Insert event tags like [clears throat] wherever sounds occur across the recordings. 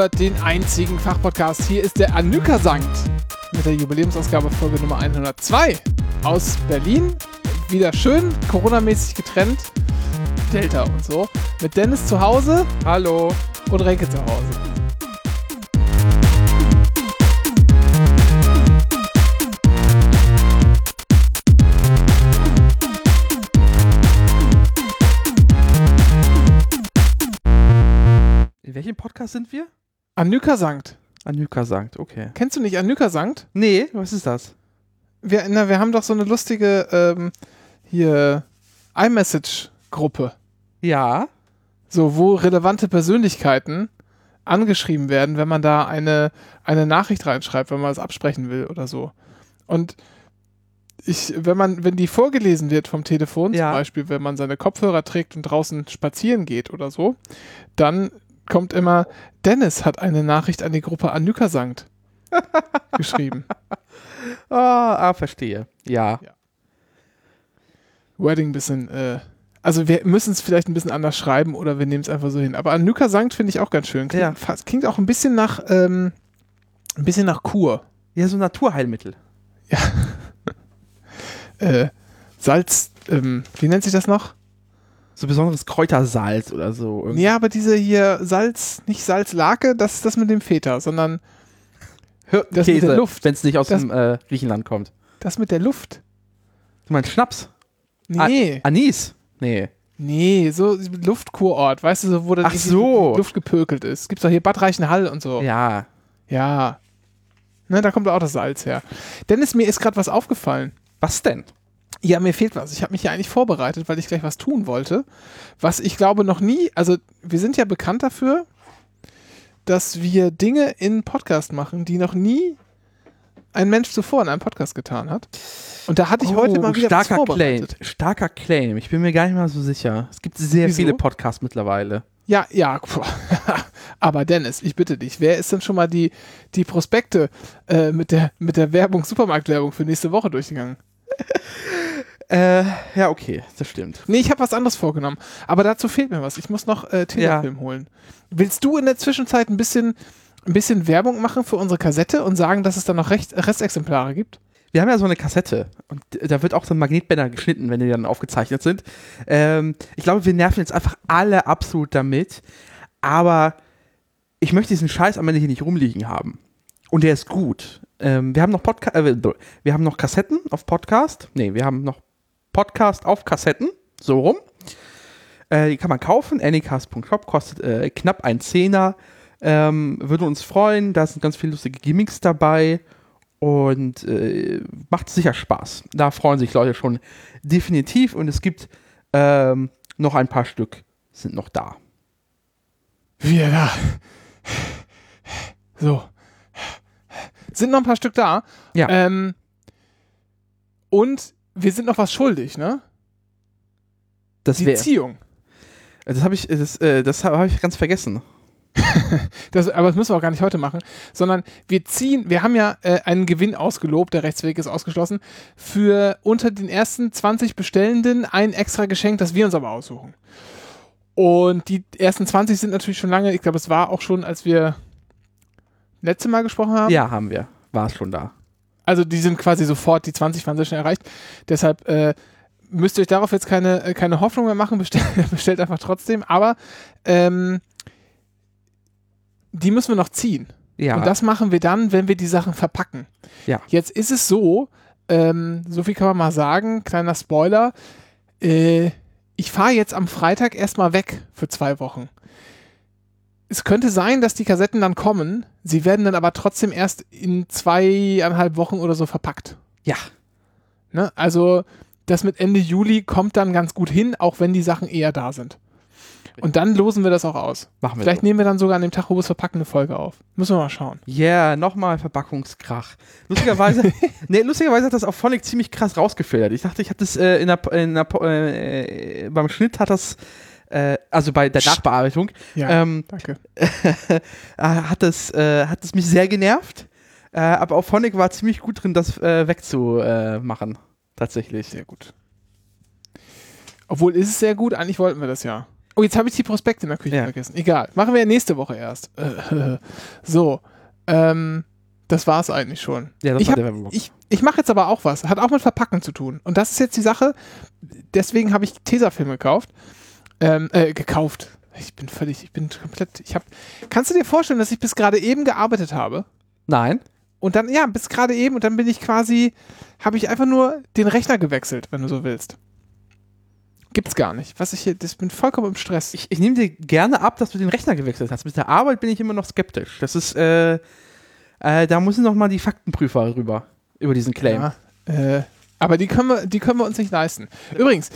hört den einzigen Fachpodcast. Hier ist der Anüka Sankt mit der Jubiläumsausgabe Folge Nummer 102 aus Berlin. Wieder schön Corona-mäßig getrennt. Delta und so. Mit Dennis zu Hause. Hallo. Und Renke zu Hause. In welchem Podcast sind wir? Anüka Sankt. Anüka Sankt, okay. Kennst du nicht Anüka Sankt? Nee, was ist das? Wir, na, wir haben doch so eine lustige ähm, hier iMessage-Gruppe. Ja. So, wo relevante Persönlichkeiten angeschrieben werden, wenn man da eine, eine Nachricht reinschreibt, wenn man es absprechen will oder so. Und ich, wenn man, wenn die vorgelesen wird vom Telefon, Ja. zum Beispiel, wenn man seine Kopfhörer trägt und draußen spazieren geht oder so, dann kommt immer, Dennis hat eine Nachricht an die Gruppe Anüka Sankt [laughs] geschrieben. Ah, ah, verstehe. Ja. Wedding ein bisschen, äh, also wir müssen es vielleicht ein bisschen anders schreiben oder wir nehmen es einfach so hin. Aber Anüka Sankt finde ich auch ganz schön. Klingt, Ja. fast, klingt auch ein bisschen nach, ähm, ein bisschen nach Kur. Ja, so Naturheilmittel. [laughs] Äh, Salz, ähm, wie nennt sich das noch? So besonderes Kräutersalz oder so. Irgendwie. Ja, aber diese hier Salz, nicht Salzlake, das ist das mit dem Feta, sondern das mit der Käse, Luft. wenn es nicht aus Das- dem äh, Griechenland kommt. das mit der Luft. Du meinst Schnaps? Nee, Anis? Nee. nee, so Luftkurort, weißt du, so, wo irgendwie so. Luft gepökelt ist. Gibt's doch hier Bad Reichenhall und so. Ja. Ja. Ne, da kommt auch das Salz her. Dennis, mir ist gerade was aufgefallen. Was denn? Ja, mir fehlt was. Ich habe mich ja eigentlich vorbereitet, weil ich gleich was tun wollte. Was ich glaube noch nie, also wir sind ja bekannt dafür, dass wir Dinge in Podcast machen, die noch nie ein Mensch zuvor in einem Podcast getan hat. Und da hatte ich heute mal wieder was Oh, starker Claim. vorbereitet. Starker Claim. Ich bin mir gar nicht mal so sicher. Es gibt sehr Wieso? viele Podcasts mittlerweile. Ja, ja. [laughs] Aber Dennis, ich bitte dich, wer ist denn schon mal die, die Prospekte äh, mit, der, mit der Werbung, Supermarktwerbung für nächste Woche durchgegangen? [laughs] Äh, ja, okay, das stimmt. Nee, ich habe was anderes vorgenommen. Aber dazu fehlt mir was. Ich muss noch äh, Telefilm holen. Willst du in der Zwischenzeit ein bisschen, ein bisschen Werbung machen für unsere Kassette und sagen, dass es da noch Recht, Restexemplare gibt? Wir haben ja so eine Kassette und da wird auch so ein Magnetbänder geschnitten, wenn die dann aufgezeichnet sind. Ähm, ich glaube, wir nerven jetzt einfach alle absolut damit, aber ich möchte diesen Scheiß am Ende hier nicht rumliegen haben. Und der ist gut. Ähm, wir haben noch Podca äh, wir haben noch Kassetten auf Podcast. Nee, wir haben noch Podcast auf Kassetten, so rum. Äh, die kann man kaufen. anycast.shop kostet äh, knapp ein Zehner. Ähm, würde uns freuen. Da sind ganz viele lustige Gimmicks dabei und äh, macht sicher Spaß. Da freuen sich Leute schon definitiv und es gibt ähm, noch ein paar Stück sind noch da. Wir da. So. Sind noch ein paar Stück da. Ja. Ähm, und wir sind noch was schuldig, ne? Das Die wäre, Ziehung. das habe ich, das, äh, das habe ich ganz vergessen. [laughs] Das, aber das müssen wir auch gar nicht heute machen, sondern wir ziehen, wir haben ja äh, einen Gewinn ausgelobt, der Rechtsweg ist ausgeschlossen, für unter den ersten 20 Bestellenden ein extra Geschenk, das wir uns aber aussuchen. Und die ersten 20 sind natürlich schon lange, ich glaube, es war auch schon, als wir letzte Mal gesprochen haben. Ja, haben wir. War es schon da. Also die sind quasi sofort, die 20 waren sehr schnell erreicht. Deshalb äh, müsst ihr euch darauf jetzt keine, äh, keine Hoffnung mehr machen, [laughs] bestellt, bestellt einfach trotzdem. Aber ähm, die müssen wir noch ziehen. Ja. Und das machen wir dann, wenn wir die Sachen verpacken. Ja. Jetzt ist es so, ähm, so viel kann man mal sagen, kleiner Spoiler, äh, ich fahre jetzt am Freitag erstmal weg für zwei Wochen. Es könnte sein, dass die Kassetten dann kommen, sie werden dann aber trotzdem erst in zweieinhalb Wochen oder so verpackt. ja. Ne? Also das mit Ende Juli kommt dann ganz gut hin, auch wenn die Sachen eher da sind. Und dann losen wir das auch aus. Machen wir Vielleicht so. nehmen wir dann sogar an dem Tag, wo wir es verpacken, eine Folge auf. Müssen wir mal schauen. Yeah, nochmal Verpackungskrach. Lustigerweise, [laughs] nee, lustigerweise hat das auf Phonic ziemlich krass rausgefiltert. Ich dachte, ich hatte das äh, in der, in der, äh, beim Schnitt hat das, äh, also bei der Nachbearbeitung, Ja, ähm, danke. [laughs] äh, hat das, äh, hat das mich sehr genervt. Äh, aber auf Phonic war ziemlich gut drin, das äh, wegzumachen. Tatsächlich. Sehr gut. Obwohl ist es sehr gut, eigentlich wollten wir das ja. Oh, jetzt habe ich die Prospekte in der Küche Ja. vergessen. Egal. Machen wir nächste Woche erst. [laughs] So. Ähm, das war es eigentlich schon. Ja, das ich war hab- ich, ich mache jetzt aber auch was. Hat auch mit Verpacken zu tun. Und das ist jetzt die Sache. Deswegen habe ich Tesafilm gekauft. Ähm, äh, gekauft. Ich bin völlig, ich bin komplett, ich habe, kannst du dir vorstellen, dass ich bis gerade eben gearbeitet habe? Nein. Und dann, ja, bis gerade eben und dann bin ich quasi, habe ich einfach nur den Rechner gewechselt, wenn du so willst. Gibt's gar nicht. Was ich hier, das bin vollkommen im Stress. Ich, ich nehme dir gerne ab, dass du den Rechner gewechselt hast. Mit der Arbeit bin ich immer noch skeptisch. Das ist, äh, äh, da müssen noch mal die Faktenprüfer rüber über diesen Claim. Ja, äh, aber die können, wir, die können wir uns nicht leisten. Übrigens,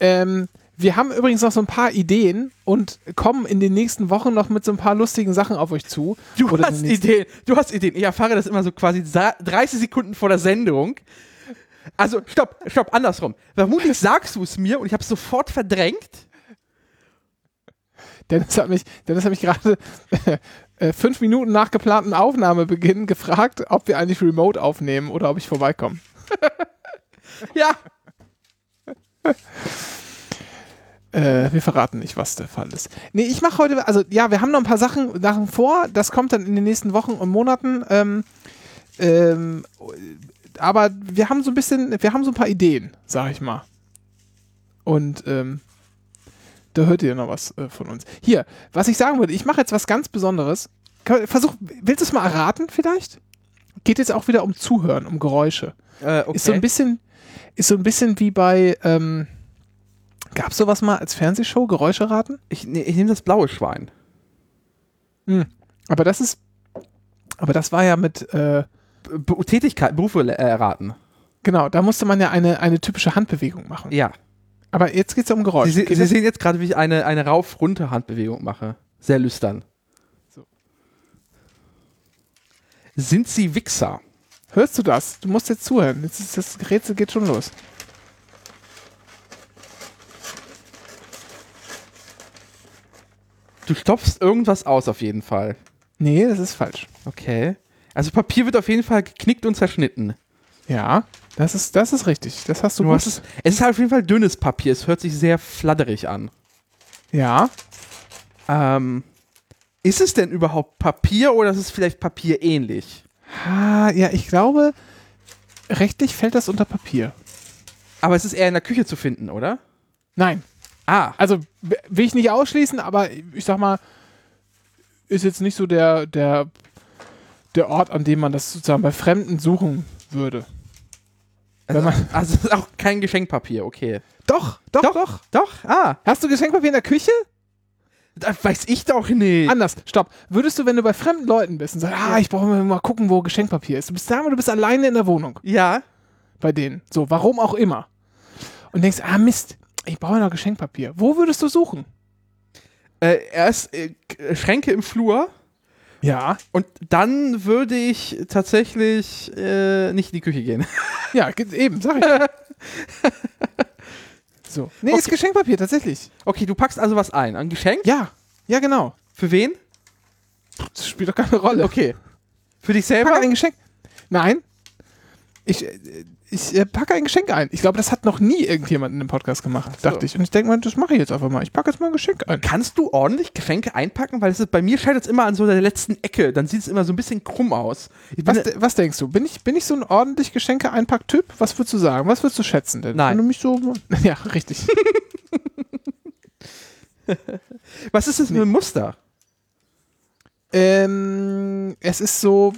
ähm, wir haben übrigens noch so ein paar Ideen und kommen in den nächsten Wochen noch mit so ein paar lustigen Sachen auf euch zu. Du Oder hast Ideen. Du hast Ideen. Ich erfahre das immer so quasi sa- 30 Sekunden vor der Sendung. Also, stopp, stopp, andersrum. Vermutlich sagst du es mir und ich habe es sofort verdrängt. Dennis hat mich, Dennis hat mich gerade [laughs] äh, fünf Minuten nach geplantem Aufnahmebeginn gefragt, ob wir eigentlich remote aufnehmen oder ob ich vorbeikomme. [laughs] Ja. [laughs] Äh, wir verraten nicht, was der Fall ist. Nee, ich mache heute, also ja, wir haben noch ein paar Sachen, Sachen vor. Das kommt dann in den nächsten Wochen und Monaten. Ähm, ähm, aber wir haben so ein bisschen, wir haben so ein paar Ideen, sag ich mal. Und ähm, da hört ihr noch was äh, von uns. Hier, was ich sagen würde, ich mache jetzt was ganz Besonderes. Versuch, willst du es mal erraten vielleicht? Geht jetzt auch wieder um Zuhören, um Geräusche. Äh, okay. Ist so ein bisschen, ist so ein bisschen wie bei, ähm, gab es sowas mal als Fernsehshow, Geräusche raten? ich ne, ich nehme das blaue Schwein. Aber das ist, aber das war ja mit, äh, Be Tätigkeit, Berufe äh, erraten. genau, da musste man ja eine, eine typische Handbewegung machen. Ja. Aber jetzt geht es um Sie, Geräusche. Sie das- sehen jetzt gerade, wie ich eine, eine Rauf-Runter-Handbewegung mache. Sehr lüstern. So. Sind Sie Wichser? Hörst du das? Du musst jetzt zuhören. Jetzt ist das Rätsel geht schon los. Du stopfst irgendwas aus auf jeden Fall. Nee, das ist falsch. Okay. Also Papier wird auf jeden Fall geknickt und zerschnitten. Ja, das ist, das ist richtig. Das hast du Du gut. hast es, es ist halt auf jeden Fall dünnes Papier. Es hört sich sehr fladderig an. ja, Ähm, ist es denn überhaupt Papier oder ist es vielleicht Papier ähnlich? ah, ja, ich glaube, rechtlich fällt das unter Papier. Aber es ist eher in der Küche zu finden, oder? Nein, Ah, also will ich nicht ausschließen, aber ich sag mal, ist jetzt nicht so der, der, der Ort, an dem man das sozusagen bei Fremden suchen würde. also, man- also ist auch kein Geschenkpapier, okay. Doch, doch, doch. Doch, ah, Hast du Geschenkpapier in der Küche? das weiß ich doch nicht. Anders, stopp. Würdest du, wenn du bei fremden Leuten bist und sagst, ah, ich brauche mal gucken, wo Geschenkpapier ist. Du bist wir, du bist alleine in der Wohnung Ja, bei denen. So, warum auch immer. Und denkst, ah Mist, ich brauche noch Geschenkpapier. Wo würdest du suchen? äh, erst äh, Schränke im Flur Ja. und dann würde ich tatsächlich äh, nicht in die Küche gehen. [laughs] Ja, eben, sag ich. [laughs] so. Nee, ist Okay. Geschenkpapier, tatsächlich. Okay, du packst also was ein. Ein Geschenk? Ja, ja, genau. Für wen? Das spielt doch keine Rolle. Okay. Für dich Ich selber? packe ein Geschenk. Nein. Ich, äh, ich äh, packe ein Geschenk ein. Ich glaube, das hat noch nie irgendjemand in einem Podcast gemacht, so. dachte ich. Und ich denke mal, das mache ich jetzt einfach mal. Ich packe jetzt mal ein Geschenk ein. Kannst du ordentlich Geschenke einpacken? Weil es ist, bei mir scheint es immer an so der letzten Ecke. Dann sieht es immer so ein bisschen krumm aus. Was, de- was denkst du? Bin ich, bin ich so ein ordentlich Geschenke einpack-Typ? Was würdest du sagen? Was würdest du schätzen denn? Nein. Wenn du mich so. [laughs] Ja, richtig. [laughs] was ist das für ein Muster? ähm, es ist so.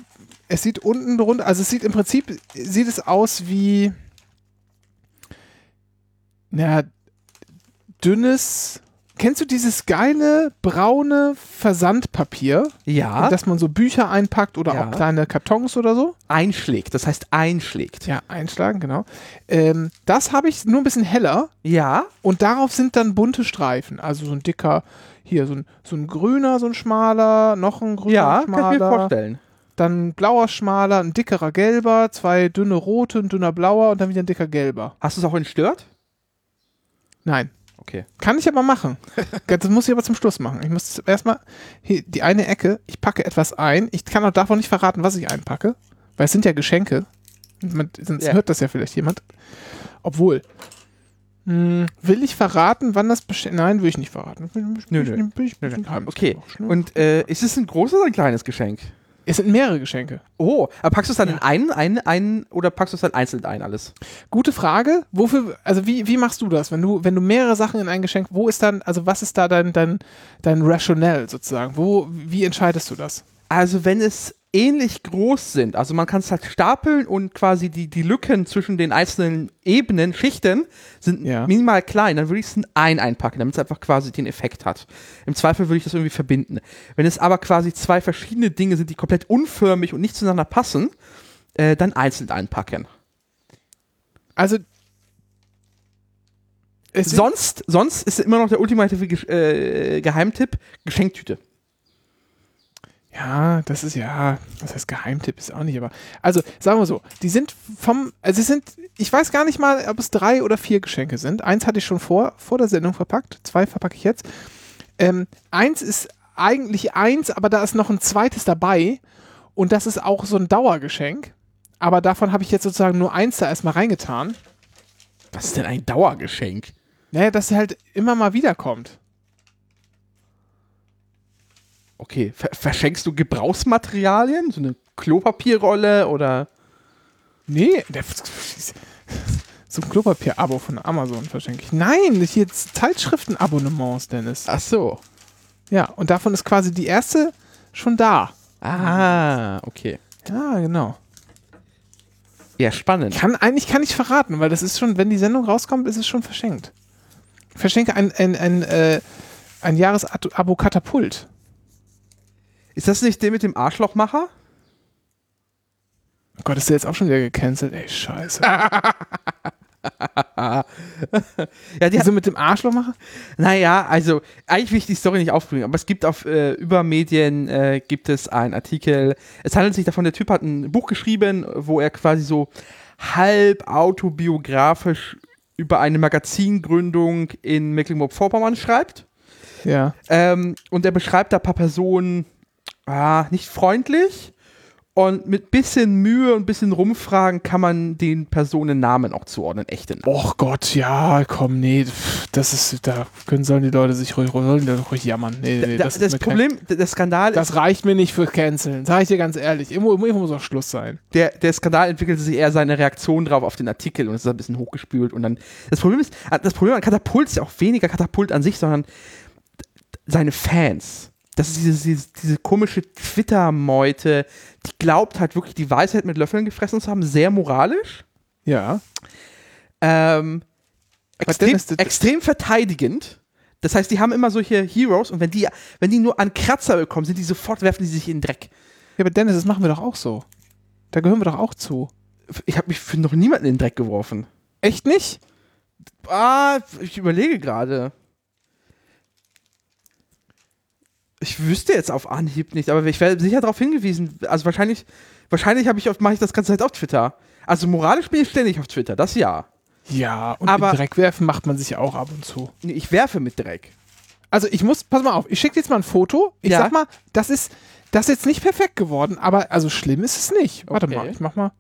Es sieht unten drunter, also es sieht im Prinzip, sieht es aus wie. Na, dünnes. Kennst du dieses geile braune Versandpapier, Ja. in das man so Bücher einpackt oder Ja. auch kleine Kartons oder so? einschlägt. Das heißt einschlägt. Ja, einschlagen, genau. Ähm, das habe ich nur ein bisschen heller Ja. und darauf sind dann bunte Streifen. Also so ein dicker, hier so ein, so ein grüner, so ein schmaler, noch ein grüner, Ja, kann schmaler. ich mir vorstellen. Dann ein blauer, schmaler, ein dickerer gelber, zwei dünne rote, ein dünner blauer und dann wieder ein dicker gelber. Hast du es auch entstört? Nein. Okay. Kann ich aber machen. [laughs] Das muss ich aber zum Schluss machen. Ich muss erstmal die eine Ecke, ich packe etwas ein. Ich kann auch davon nicht verraten, was ich einpacke, weil es sind ja Geschenke. Man, sonst Ja. hört das ja vielleicht jemand. Obwohl, Hm, will ich verraten, wann das bestellt? Nein, will ich nicht verraten. Nö, nö. Nö, nö. Okay. Und äh, ist es ein großes oder ein kleines Geschenk? Es sind mehrere Geschenke. Oh, aber packst du es dann Ja. in einen, einen, einen oder packst du es dann einzeln ein alles? Gute Frage. Wofür, also wie, wie machst du das? Wenn du, wenn du mehrere Sachen in ein Geschenk, wo ist dann, also was ist da dein, dein, dein Rationale sozusagen? Wo, wie entscheidest du das? Also wenn es ähnlich groß sind, also man kann es halt stapeln und quasi die, die Lücken zwischen den einzelnen Ebenen, Schichten sind Ja. minimal klein, dann würde ich es in ein einpacken, damit es einfach quasi den Effekt hat. Im Zweifel würde ich das irgendwie verbinden. Wenn es aber quasi zwei verschiedene Dinge sind, die komplett unförmig und nicht zueinander passen, äh, dann einzeln einpacken. Also, Sonst, sonst ist immer noch der ultimative Gesch äh, Geheimtipp, Geschenktüte. Ja, das ist ja, was heißt Geheimtipp ist auch nicht, aber also sagen wir so, die sind vom, also es sind, ich weiß gar nicht mal, ob es drei oder vier Geschenke sind. Eins hatte ich schon vor, vor der Sendung verpackt, zwei verpacke ich jetzt. Ähm, eins ist eigentlich eins, aber da ist noch ein zweites dabei und das ist auch so ein Dauergeschenk. Aber davon habe ich jetzt sozusagen nur eins da erstmal reingetan. Was ist denn ein Dauergeschenk? Naja, dass er halt immer mal wiederkommt. Okay, ver verschenkst du Gebrauchsmaterialien? So eine Klopapierrolle oder. Nee, der, so [laughs] ein Klopapier-Abo von Amazon verschenke ich. Nein, hier Zeitschriften-Abonnements, Dennis. Ach so. Ja, und davon ist quasi die erste schon da. Ah, okay. Ja, genau. Ja, spannend. Kann, eigentlich kann ich verraten, weil das ist schon, wenn die Sendung rauskommt, ist es schon verschenkt. Ich verschenke ein, ein, ein, äh, ein Jahresabo Katapult. Ist das nicht der mit dem Arschlochmacher? Oh Gott, ist der jetzt auch schon wieder gecancelt? Ey, scheiße. [laughs] Ja, die Wieso mit dem Arschlochmacher? Naja, also eigentlich will ich die Story nicht aufbringen, aber es gibt auf äh, Übermedien äh, gibt es einen Artikel. Es handelt sich davon, der Typ hat ein Buch geschrieben, wo er quasi so halb autobiografisch über eine Magazingründung in Mecklenburg-Vorpommern schreibt. Ja. Ähm, und er beschreibt da ein paar Personen ah, nicht freundlich. Und mit bisschen Mühe und bisschen Rumfragen kann man den Personen Namen auch zuordnen, echte Namen. Och Gott, ja, komm, nee, das ist, da können, sollen die Leute sich ruhig, sollen die ruhig jammern. Nee, nee, Da- das, das mir kein- Problem, der Skandal das reicht mir nicht für Canceln, sag ich dir ganz ehrlich. Irgendwo, irgendwo muss auch Schluss sein. der, der Skandal entwickelte sich eher seine Reaktion drauf auf den Artikel und es ist ein bisschen hochgespült und dann das Problem ist das Problem an Katapult ist ja auch weniger Katapult an sich, sondern seine Fans. Das ist diese, diese, diese komische Twitter-Meute, die glaubt halt wirklich die Weisheit mit Löffeln gefressen zu haben, sehr moralisch, Ja. ähm, extrem, extrem verteidigend. Das heißt, die haben immer solche Heroes und wenn die, wenn die nur an Kratzer bekommen, sind die sofort, werfen die sich in den Dreck. Ja, aber Dennis, das machen wir doch auch so. Da gehören wir doch auch zu. Ich habe mich für noch niemanden in den Dreck geworfen. Echt nicht? Ah, ich überlege gerade. Ich wüsste jetzt auf Anhieb nicht, aber ich werde sicher darauf hingewiesen. Also wahrscheinlich, wahrscheinlich habe ich auf, mache ich das ganze Zeit auf Twitter. Also moralisch bin ich ständig auf Twitter, das ja. Ja, und Aber- mit Dreck werfen macht man sich ja auch ab und zu. Nee, Ich werfe mit Dreck. Also ich muss, pass mal auf, ich schicke jetzt mal ein Foto. Ich Ja. sag mal, das ist, das ist jetzt nicht perfekt geworden, aber also schlimm ist es nicht. Warte Okay. mal, ich mach mal,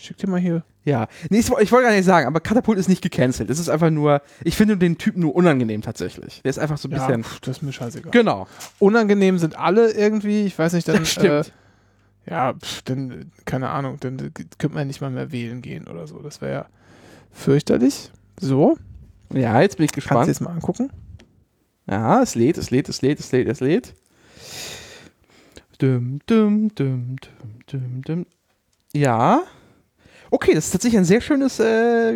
schick dir mal hier. Ja. Nee, ich, ich wollte gar nicht sagen, aber Katapult ist nicht gecancelt. Es ist einfach nur, ich finde den Typen nur unangenehm tatsächlich. Der ist einfach so ein Ja, bisschen. pf, das ist mir scheißegal. Genau. Unangenehm sind alle irgendwie, ich weiß nicht, dann, [laughs] Das stimmt. Äh, ja, pf, dann, keine Ahnung, dann könnte man nicht mal mehr wählen gehen oder so. Das wäre ja fürchterlich. So, Ja, jetzt bin ich kannst du gespannt. jetzt mal angucken. Ja, es lädt, es lädt, es lädt, es lädt, es lädt. Dum, dum, dum, dum, dum, dum. Ja. Okay, das ist tatsächlich ein sehr schönes äh,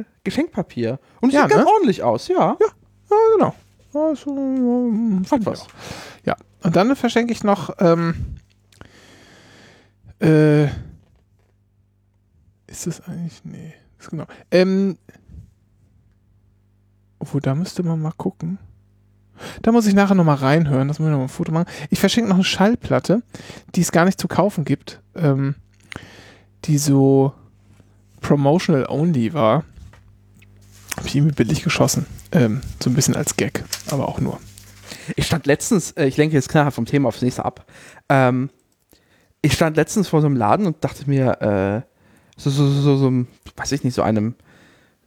äh, Geschenkpapier. Und es Ja, sieht ganz ne? ordentlich aus, ja. Ja, genau. Also, ähm, fand was. Ja, und dann verschenke ich noch, ähm, äh, ist das eigentlich, nee, ist genau, ähm, obwohl, da müsste man mal gucken. Da muss ich nachher nochmal reinhören, das muss ich nochmal ein Foto machen. Ich verschenke noch eine Schallplatte, die es gar nicht zu kaufen gibt, ähm, die so promotional only war. Hab ich irgendwie billig geschossen. Ähm, so ein bisschen als Gag, aber auch nur. Ich stand letztens, äh, ich lenke jetzt klar vom Thema aufs nächste ab. Ähm, ich stand letztens vor so einem Laden und dachte mir, äh, so, so, so, so, so, weiß ich nicht, so einem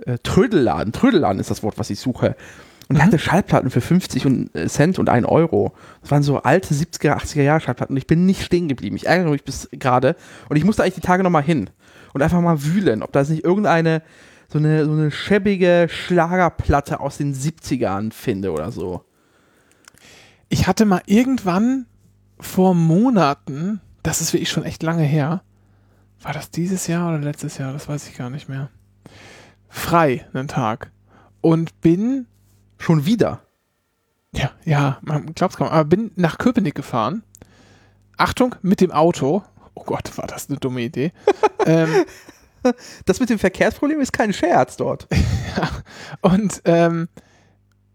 äh, Trödelladen. Trödelladen ist das Wort, was ich suche. Und Mhm. hatte Schallplatten für 50 und, äh, Cent und 1 Euro. Das waren so alte 70er, 80er Jahre Schallplatten. Und ich bin nicht stehen geblieben. Ich ärgere mich bis gerade. Und ich musste eigentlich die Tage nochmal hin. Und einfach mal wühlen, ob da nicht irgendeine so eine, so eine schäbige Schlagerplatte aus den 70ern finde oder so. Ich hatte mal irgendwann vor Monaten, das ist wirklich schon echt lange her, war das dieses Jahr oder letztes Jahr, das weiß ich gar nicht mehr, frei einen Tag und bin, Schon wieder. ja, ja, man glaubt es kaum, aber bin nach Köpenick gefahren. Achtung, mit dem Auto. Oh Gott, war das eine dumme Idee. [laughs] ähm, Das mit dem Verkehrsproblem ist kein Scherz dort. [laughs] und, ähm,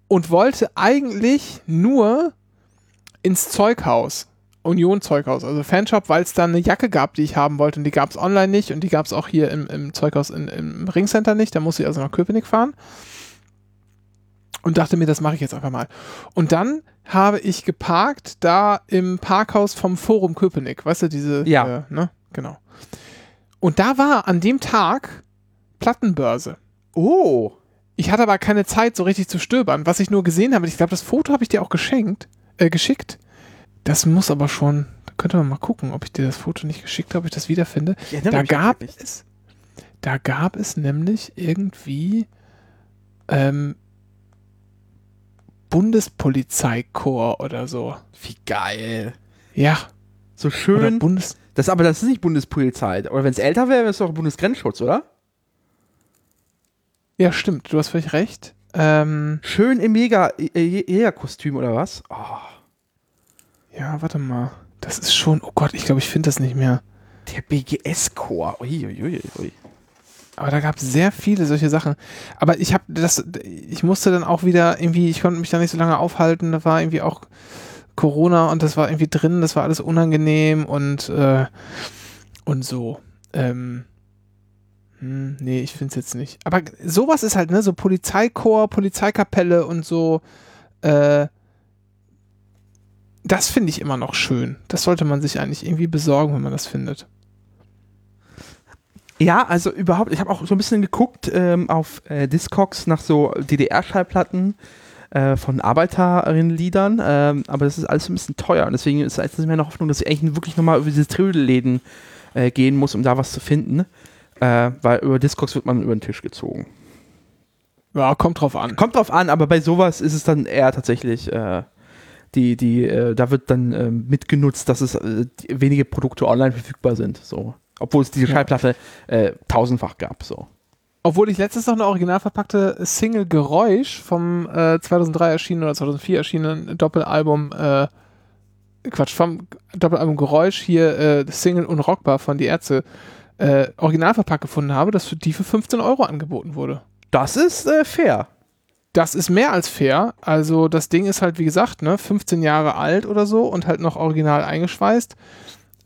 und wollte eigentlich nur ins Zeughaus. Union Zeughaus, also Fanshop, weil es da eine Jacke gab, die ich haben wollte und die gab es online nicht und die gab es auch hier im, im Zeughaus in, im Ringcenter nicht. Da musste ich also nach Köpenick fahren und dachte mir, das mache ich jetzt einfach mal. Und dann habe ich geparkt da im Parkhaus vom Forum Köpenick, weißt du, diese, Ja. äh, ne, genau. Und da war an dem Tag Plattenbörse. Oh. Ich hatte aber keine Zeit, so richtig zu stöbern. Was ich nur gesehen habe, ich glaube, das Foto habe ich dir auch geschenkt, äh, geschickt. Das muss aber schon, da könnte man mal gucken, ob ich dir das Foto nicht geschickt habe, ob ich das wiederfinde. Erinnere Da gab es, da gab es nämlich irgendwie ähm, Bundespolizeikorps oder so. Wie geil. Ja, So oder schön. Bundes. Das, aber das ist nicht Bundespolizei. Oder wenn es älter wäre, wäre es doch Bundesgrenzschutz, oder? Ja, stimmt, du hast völlig recht. Ähm, Schön im Jäger, Jägerkostüm oder was? Oh. ja, warte mal. Das ist schon, oh Gott, ich glaube, ich finde das nicht mehr. Der BGS-Chor. Uiuiui. Aber da gab es sehr viele solche Sachen. Aber ich habe das, ich musste dann auch wieder irgendwie, ich konnte mich da nicht so lange aufhalten. Da war irgendwie auch Corona und das war irgendwie drin, das war alles unangenehm und, äh, und so. Ähm, hm, nee, ich finde es jetzt nicht. Aber sowas ist halt, ne, so Polizeikorps, Polizeikapelle und so, äh, das finde ich immer noch schön. Das sollte man sich eigentlich irgendwie besorgen, wenn man das findet. Ja, also überhaupt, ich habe auch so ein bisschen geguckt ähm, auf äh, Discogs nach so DDR-Schallplatten äh, von Arbeiterinnenliedern, ähm, aber das ist alles ein bisschen teuer und deswegen ist jetzt nicht mehr eine Hoffnung, dass ich eigentlich wirklich nochmal über diese Trödelläden äh, gehen muss, um da was zu finden, äh, weil über Discogs wird man über den Tisch gezogen. Ja, kommt drauf an. Kommt drauf an, aber bei sowas ist es dann eher tatsächlich, äh, die, die, äh, da wird dann äh, mitgenutzt, dass es äh, wenige Produkte online verfügbar sind, so. Obwohl es diese. Schallplatte äh, tausendfach gab, so. Obwohl ich letztens noch eine original verpackte Single Geräusch vom äh, 2003 erschienenen oder 2004 erschienenen Doppelalbum, äh, Quatsch, vom Doppelalbum Geräusch hier äh, Single Unrockbar von Die Ärzte äh, original verpackt gefunden habe, das für die für 15 Euro angeboten wurde. Das ist äh, fair. Das ist mehr als fair. Also das Ding ist halt, wie gesagt, ne, 15 Jahre alt oder so und halt noch original eingeschweißt.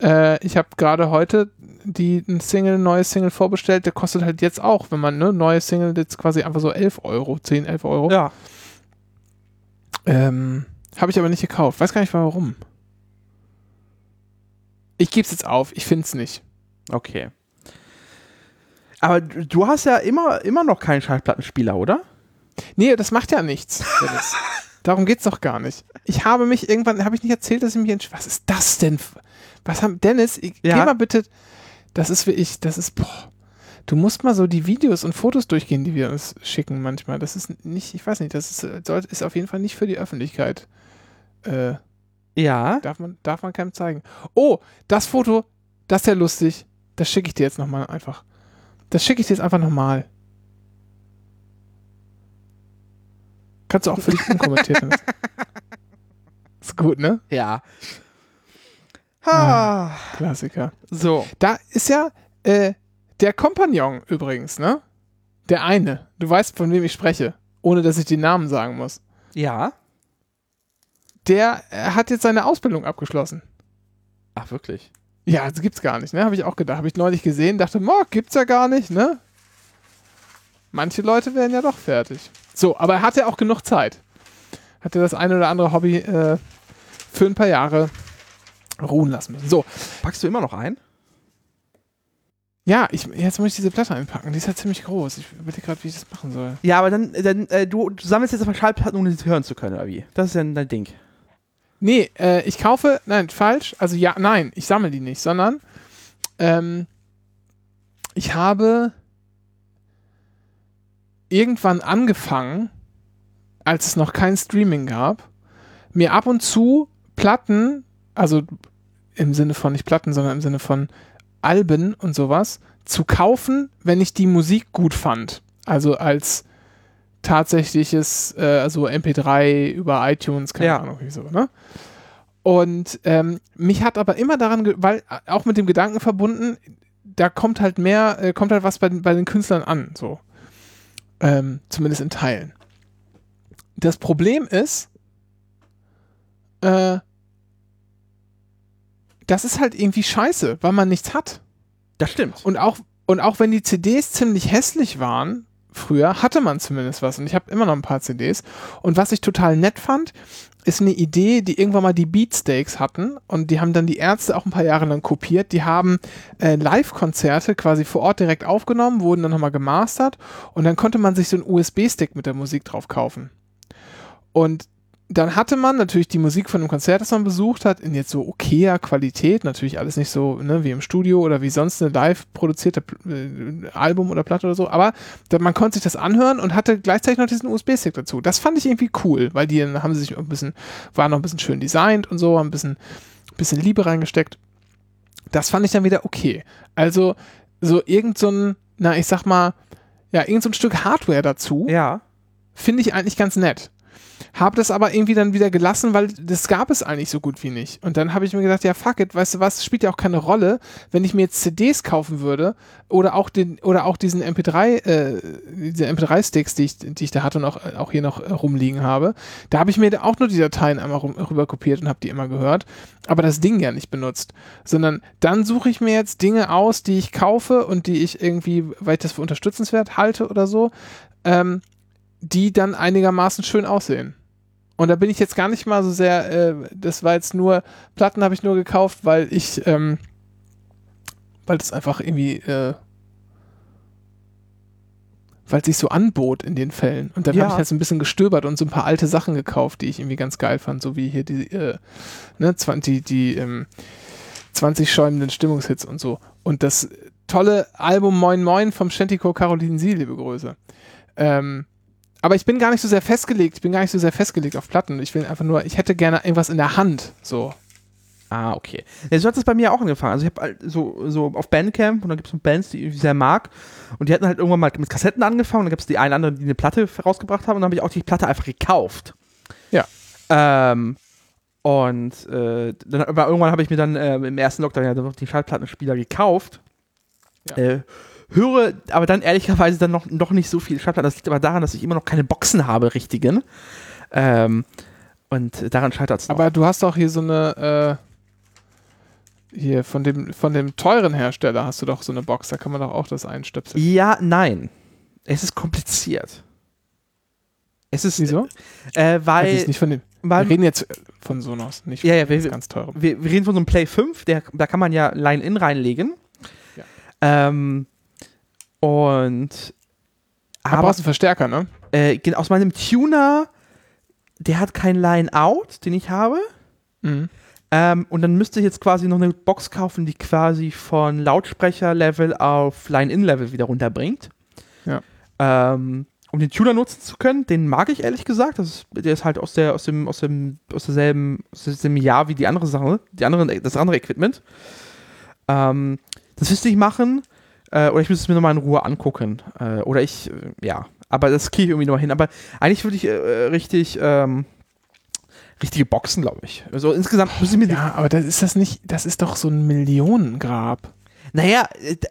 Äh, ich habe gerade heute die ein Single, ein neues Single vorbestellt, der kostet halt jetzt auch, wenn man, ne, neue Single jetzt quasi einfach so 11 Euro, 10, 11 Euro. Ja. Ähm, habe ich aber nicht gekauft. Weiß gar nicht warum. Ich gebe es jetzt auf, ich finde es nicht. Okay. Aber du hast ja immer, immer noch keinen Schallplattenspieler, oder? Nee, das macht ja nichts. [laughs] Darum geht's doch gar nicht. Ich habe mich irgendwann, habe ich nicht erzählt, dass ich mich Was ist das denn? Was haben, Dennis, ich, Ja. geh mal bitte, das ist wie ich, das ist, boah. Du musst mal so die Videos und Fotos durchgehen, die wir uns schicken manchmal. Das ist nicht, ich weiß nicht, das ist, äh, ist auf jeden Fall nicht für die Öffentlichkeit. Äh, Ja. darf man, darf man keinem zeigen. Oh, das Foto, das ist ja lustig. Das schicke ich dir jetzt nochmal einfach. Das schicke ich dir jetzt einfach nochmal. Kannst du auch für dich [laughs] unkommentiert lassen. Ist gut, ne? Ja. Ha. Klassiker. So. Da ist ja äh, der Kompagnon übrigens, ne? Der eine. Du weißt, von wem ich spreche, ohne dass ich den Namen sagen muss. Ja. Der äh, hat jetzt seine Ausbildung abgeschlossen. Ach, wirklich? Ja, das gibt's gar nicht, ne? Habe ich auch gedacht. Habe ich neulich gesehen, dachte, mo, gibt's ja gar nicht, ne? Manche Leute werden ja doch fertig. So, aber er hatte auch genug Zeit. Hatte das eine oder andere Hobby äh, für ein paar Jahre ruhen lassen müssen. So, Packst du immer noch ein? Ja, ich, jetzt muss ich diese Platte einpacken. Die ist halt ziemlich groß. Ich überlege gerade, wie ich das machen soll. Ja, aber dann, dann äh, du, du sammelst jetzt auf Schallplatten, um sie hören zu können, oder wie? Das ist ja dein Ding. Nee, äh, ich kaufe, nein, falsch. Also ja, nein, ich sammle die nicht, sondern ähm, ich habe irgendwann angefangen, als es noch kein Streaming gab, mir ab und zu Platten, also im Sinne von nicht Platten, sondern im Sinne von Alben und sowas, zu kaufen, wenn ich die Musik gut fand. Also als tatsächliches, äh, also MP3 über iTunes, keine Ja. Ahnung, wie so, ne? Und ähm, mich hat aber immer daran, weil äh, auch mit dem Gedanken verbunden, da kommt halt mehr, äh, kommt halt was bei, den- bei den Künstlern an, so. Ähm, zumindest in Teilen. Das Problem ist, äh, das ist halt irgendwie scheiße, weil man nichts hat. Das stimmt. Und auch, und auch wenn die CDs ziemlich hässlich waren, früher hatte man zumindest was. Und ich habe immer noch ein paar CDs. Und was ich total nett fand, ist eine Idee, die irgendwann mal die Beatsteaks hatten. Und die haben dann die Ärzte auch ein paar Jahre lang kopiert. Die haben äh, Live-Konzerte quasi vor Ort direkt aufgenommen, wurden dann nochmal gemastert. Und dann konnte man sich so einen USB-Stick mit der Musik drauf kaufen. Und dann hatte man natürlich die Musik von dem Konzert, das man besucht hat, in jetzt so okayer Qualität, natürlich alles nicht so ne, wie im Studio oder wie sonst eine live produzierte äh, Album oder Platte oder so, aber da, man konnte sich das anhören und hatte gleichzeitig noch diesen USB-Stick dazu. Das fand ich irgendwie cool, weil die haben sie sich ein bisschen, waren noch ein bisschen schön designt und so, haben ein bisschen, bisschen Liebe reingesteckt. Das fand ich dann wieder okay. Also so irgend so ein, na ich sag mal, ja, irgend so ein Stück Hardware dazu Ja. finde ich eigentlich ganz nett. Habe das aber irgendwie dann wieder gelassen, weil das gab es eigentlich so gut wie nicht. Und dann habe ich mir gedacht, ja fuck it, weißt du was, spielt ja auch keine Rolle, wenn ich mir jetzt CDs kaufen würde oder auch den oder auch diesen MP3 äh, diese MP3 Sticks, die ich die ich da hatte und auch auch hier noch äh, rumliegen habe. Da habe ich mir auch nur die Dateien einmal rum, rüber kopiert und habe die immer gehört, aber das Ding ja nicht benutzt, sondern dann suche ich mir jetzt Dinge aus, die ich kaufe und die ich irgendwie, weil ich das für unterstützenswert halte oder so. Ähm, die dann einigermaßen schön aussehen. Und da bin ich jetzt gar nicht mal so sehr, äh, das war jetzt nur, Platten habe ich nur gekauft, weil ich, ähm, weil das einfach irgendwie, äh, weil es sich so anbot in den Fällen. Und dann Ja. habe ich halt so ein bisschen gestöbert und so ein paar alte Sachen gekauft, die ich irgendwie ganz geil fand, so wie hier die, äh, ne, 20, die, ähm, 20 schäumenden Stimmungshits und so. Und das tolle Album Moin Moin vom Shantiko Caroline Sie, liebe Grüße. Ähm, aber ich bin gar nicht so sehr festgelegt, ich bin gar nicht so sehr festgelegt auf Platten. Ich will einfach nur, ich hätte gerne irgendwas in der Hand, so. Ah, okay. Ja, so hat es bei mir auch angefangen. Also ich habe halt so, so auf Bandcamp und da gibt es so Bands, die ich sehr mag. Und die hatten halt irgendwann mal mit Kassetten angefangen. Und dann gibt es die einen anderen, die eine Platte rausgebracht haben. Und dann habe ich auch die Platte einfach gekauft. Ja. Ähm, und äh, dann, aber irgendwann habe ich mir dann äh, im ersten Lockdown ja dann noch die Schallplattenspieler gekauft. Ja. Äh, höre aber dann ehrlicherweise dann noch, noch nicht so viel Schallplatten. Das liegt aber daran, dass ich immer noch keine Boxen habe, richtigen. Ähm, und daran scheitert es. Aber du hast doch hier so eine, äh, hier von dem, von dem teuren Hersteller hast du doch so eine Box, da kann man doch auch das einstöpseln. Ja, nein. Es ist kompliziert. Es ist. Wieso? Äh, Also weil. ist nicht von dem. Wir reden jetzt von Sonos, nicht Ja, von ja, wir- was ganz teurem. wir, wir reden von so einem Play 5, der, da kann man ja Line-In reinlegen. Ja. Ähm, und. Aber Aber brauchst einen Verstärker, ne? äh, aus meinem Tuner, der hat kein Line-Out, den ich habe. Mhm. Ähm, und dann müsste ich jetzt quasi noch eine Box kaufen, die quasi von Lautsprecher-Level auf Line-In-Level wieder runterbringt. Ja. Ähm, um den Tuner nutzen zu können, den mag ich ehrlich gesagt. Das ist, der ist halt aus der, aus dem, aus dem, aus derselben, aus dem Jahr wie die andere Sache, die anderen, das andere Equipment. Ähm, das müsste ich machen. Äh, oder ich müsste es mir nochmal in Ruhe angucken. Äh, oder ich, äh, ja. Aber das kriege ich irgendwie nochmal hin. Aber eigentlich würde ich äh, richtig, ähm, richtige Boxen, glaube ich. Also insgesamt mir die Ja, aber das ist das nicht, das ist doch so ein Millionengrab. Naja,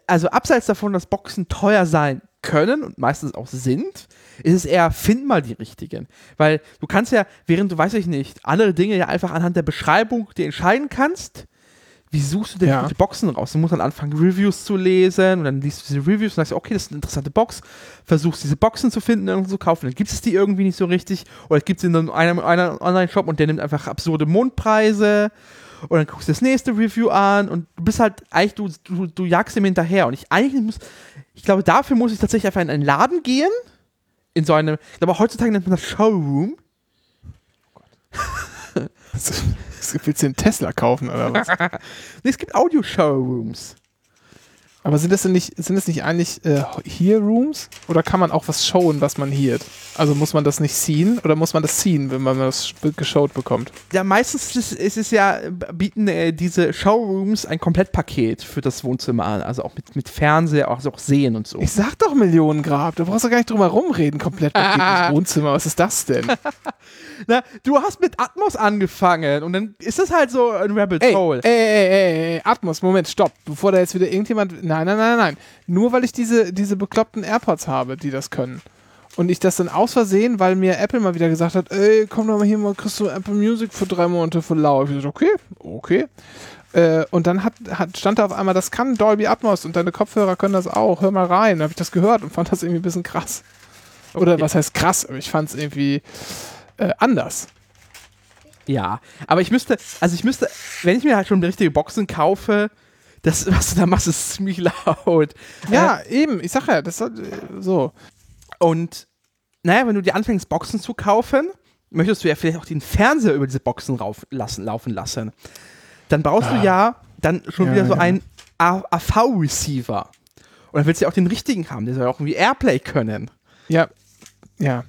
also abseits davon, dass Boxen teuer sein können und meistens auch sind, ist es eher, find mal die richtigen. Weil du kannst ja, während du, weiß ich nicht, andere Dinge ja einfach anhand der Beschreibung dir entscheiden kannst, wie suchst du denn Ja. gute Boxen raus? Du musst dann anfangen, Reviews zu lesen und dann liest du diese Reviews und sagst, okay, das ist eine interessante Box, versuchst diese Boxen zu finden, irgendwo zu kaufen, dann gibt es die irgendwie nicht so richtig oder es gibt sie in einem, einem, einem Online-Shop und der nimmt einfach absurde Mondpreise und dann guckst du das nächste Review an und du bist halt eigentlich, du, du, du jagst ihm hinterher. Und ich eigentlich muss, ich glaube, dafür muss ich tatsächlich einfach in einen Laden gehen, in so eine, ich glaube, heutzutage nennt man das Showroom. [laughs] Willst du einen Tesla kaufen oder was? [laughs] nee, es gibt Audio-Showrooms. Aber sind das denn nicht, sind das nicht eigentlich äh, Hear-Rooms? Oder kann man auch was showen, was man heart? Also muss man das nicht sehen oder muss man das ziehen, wenn man das geschaut bekommt? Ja, meistens ist, ist es ja, bieten äh, diese Showrooms ein Komplettpaket für das Wohnzimmer an. Also auch mit, mit Fernseher, also auch Sehen und so. Ich sag doch Millionengrab, du brauchst doch gar nicht drum herum reden, Komplettpaket ins [laughs] Wohnzimmer. Was ist das denn? [laughs] Na, du hast mit Atmos angefangen und dann ist das halt so ein Rabbit ey, Hole. Ey, ey, ey, ey, Atmos, Moment, stopp. Bevor da jetzt wieder irgendjemand. Nein, nein, nein, nein. Nur weil ich diese, diese bekloppten AirPods habe, die das können. Und ich das dann aus Versehen, weil mir Apple mal wieder gesagt hat, ey, komm doch mal hier mal, kriegst du Apple Music für drei Monate für lau. Ich gesagt, okay, okay. Äh, und dann hat, hat, stand da auf einmal, das kann Dolby Atmos und deine Kopfhörer können das auch. Hör mal rein. Dann habe ich das gehört und fand das irgendwie ein bisschen krass. Oder okay. was heißt krass? Ich fand es irgendwie äh, anders. Ja, aber ich müsste, also ich müsste, wenn ich mir halt schon richtige Boxen kaufe, das, was du da machst, ist ziemlich [laughs] laut. Ja, äh, eben, ich sag ja, das ist so. Und naja, wenn du dir anfängst, Boxen zu kaufen, möchtest du ja vielleicht auch den Fernseher über diese Boxen rauf lassen, laufen lassen. Dann brauchst ah. du ja dann schon ja, wieder so ja. einen AV-Receiver. Und dann willst du ja auch den richtigen haben, der soll ja auch irgendwie Airplay können. Ja, ja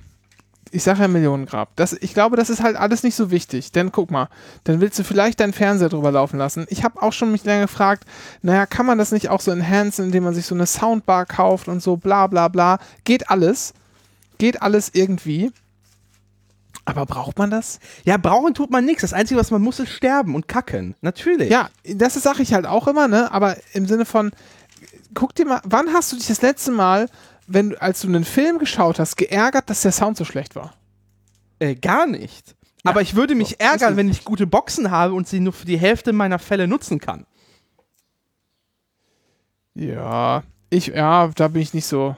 ich sage ja Millionengrab. Das, ich glaube, das ist halt alles nicht so wichtig. Denn guck mal, dann willst du vielleicht deinen Fernseher drüber laufen lassen. Ich habe auch schon mich lange gefragt, naja, kann man das nicht auch so enhancen, indem man sich so eine Soundbar kauft und so bla bla bla. Geht alles. Geht alles irgendwie. Aber braucht man das? Ja, brauchen tut man nichts. Das Einzige, was man muss, ist sterben und kacken. Natürlich. Ja, das sage ich halt auch immer, ne? Aber im Sinne von, guck dir mal, wann hast du dich das letzte Mal wenn, als du einen Film geschaut hast, geärgert, dass der Sound so schlecht war? Äh, gar nicht. Ja, Aber ich würde mich so, ärgern, wenn ich gute Boxen habe und sie nur für die Hälfte meiner Fälle nutzen kann. Ja, ich, ja, da bin ich nicht so.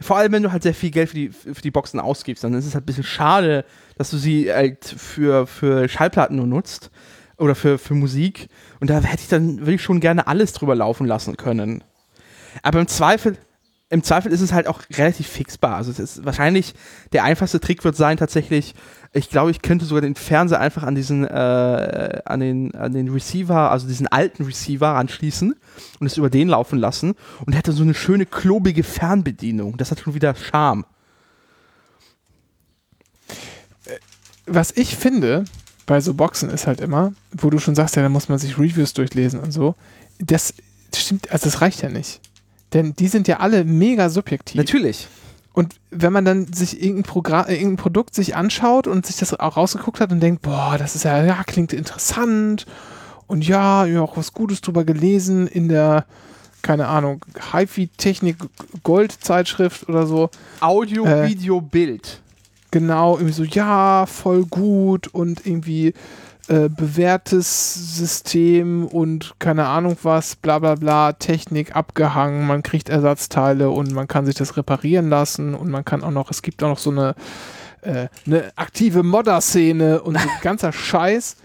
Vor allem, wenn du halt sehr viel Geld für die, für die Boxen ausgibst, dann ist es halt ein bisschen schade, dass du sie halt für, für Schallplatten nur nutzt oder für, für Musik. Und da hätte ich dann, würde ich schon gerne alles drüber laufen lassen können. Aber im Zweifel, im Zweifel ist es halt auch relativ fixbar. Also es ist wahrscheinlich der einfachste Trick wird sein tatsächlich. Ich glaube, ich könnte sogar den Fernseher einfach an diesen äh, an den an den Receiver, also diesen alten Receiver anschließen und es über den laufen lassen und hätte so eine schöne klobige Fernbedienung. Das hat schon wieder Charme. Äh, was ich finde bei so Boxen ist halt immer, wo du schon sagst, ja, da muss man sich Reviews durchlesen und so. Das stimmt, also das reicht ja nicht. Denn die sind ja alle mega subjektiv. Natürlich. Und wenn man dann sich irgendein, Programm, äh, irgendein Produkt sich anschaut und sich das auch rausgeguckt hat und denkt, boah, das ist ja, ja, klingt interessant und ja, ja, auch was Gutes drüber gelesen in der, keine Ahnung, HiFi-Technik Gold-Zeitschrift oder so. Audio, äh, Video, Bild. Genau, irgendwie so, ja, voll gut und irgendwie äh, bewährtes System und keine Ahnung was, bla bla bla, Technik abgehangen, man kriegt Ersatzteile und man kann sich das reparieren lassen und man kann auch noch, es gibt auch noch so eine, äh, eine aktive Modder-Szene und so [laughs] ganzer Scheiß.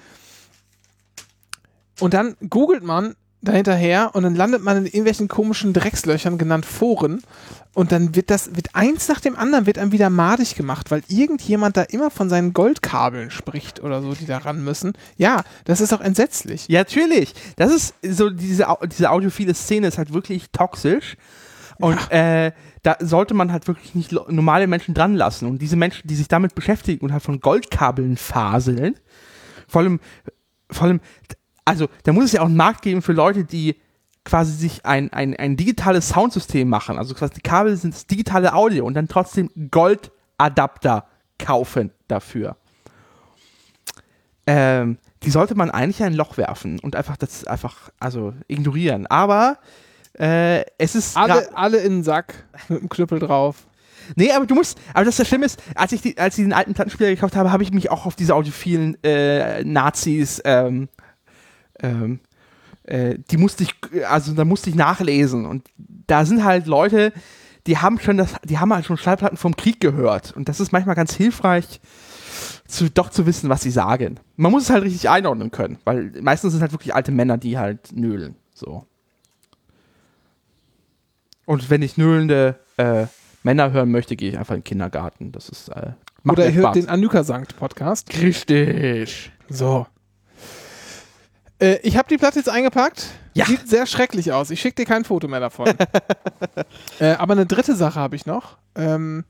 Und dann googelt man dahinterher und dann landet man in irgendwelchen komischen Dreckslöchern, genannt Foren. Und dann wird das, wird eins nach dem anderen wird einem wieder madig gemacht, weil irgendjemand da immer von seinen Goldkabeln spricht oder so, die da ran müssen. Ja, das ist auch entsetzlich. Ja, natürlich. Das ist so, diese, diese audiophile Szene ist halt wirklich toxisch. Und ja. äh, da sollte man halt wirklich nicht normale Menschen dran lassen. Und diese Menschen, die sich damit beschäftigen und halt von Goldkabeln faseln, vor allem, vor allem, also da muss es ja auch einen Markt geben für Leute, die quasi sich ein, ein, ein digitales Soundsystem machen. Also quasi die Kabel sind das digitale Audio und dann trotzdem Goldadapter kaufen dafür. Ähm, die sollte man eigentlich in ein Loch werfen und einfach das einfach, also ignorieren. Aber äh, es ist. Alle, alle in den Sack mit dem Knüppel drauf. Nee, aber du musst, aber das, das Schlimme ist, als ich, die, als ich den alten Plattenspieler gekauft habe, habe ich mich auch auf diese audiophilen äh, Nazis ähm, ähm, äh, die musste ich, also da musste ich nachlesen und da sind halt Leute, die haben schon das, die haben halt schon Schallplatten vom Krieg gehört und das ist manchmal ganz hilfreich, zu, doch zu wissen, was sie sagen. Man muss es halt richtig einordnen können, weil meistens sind es halt wirklich alte Männer, die halt nölen. So. Und wenn ich nöhlende äh, Männer hören möchte, gehe ich einfach in den Kindergarten. Das ist äh, Oder ihr hört den Anuka Sankt Podcast. Richtig. So. Äh, ich habe die Platte jetzt eingepackt. Ja. Sieht sehr schrecklich aus. Ich schicke dir kein Foto mehr davon. [laughs] äh, aber eine dritte Sache habe ich noch. Ähm,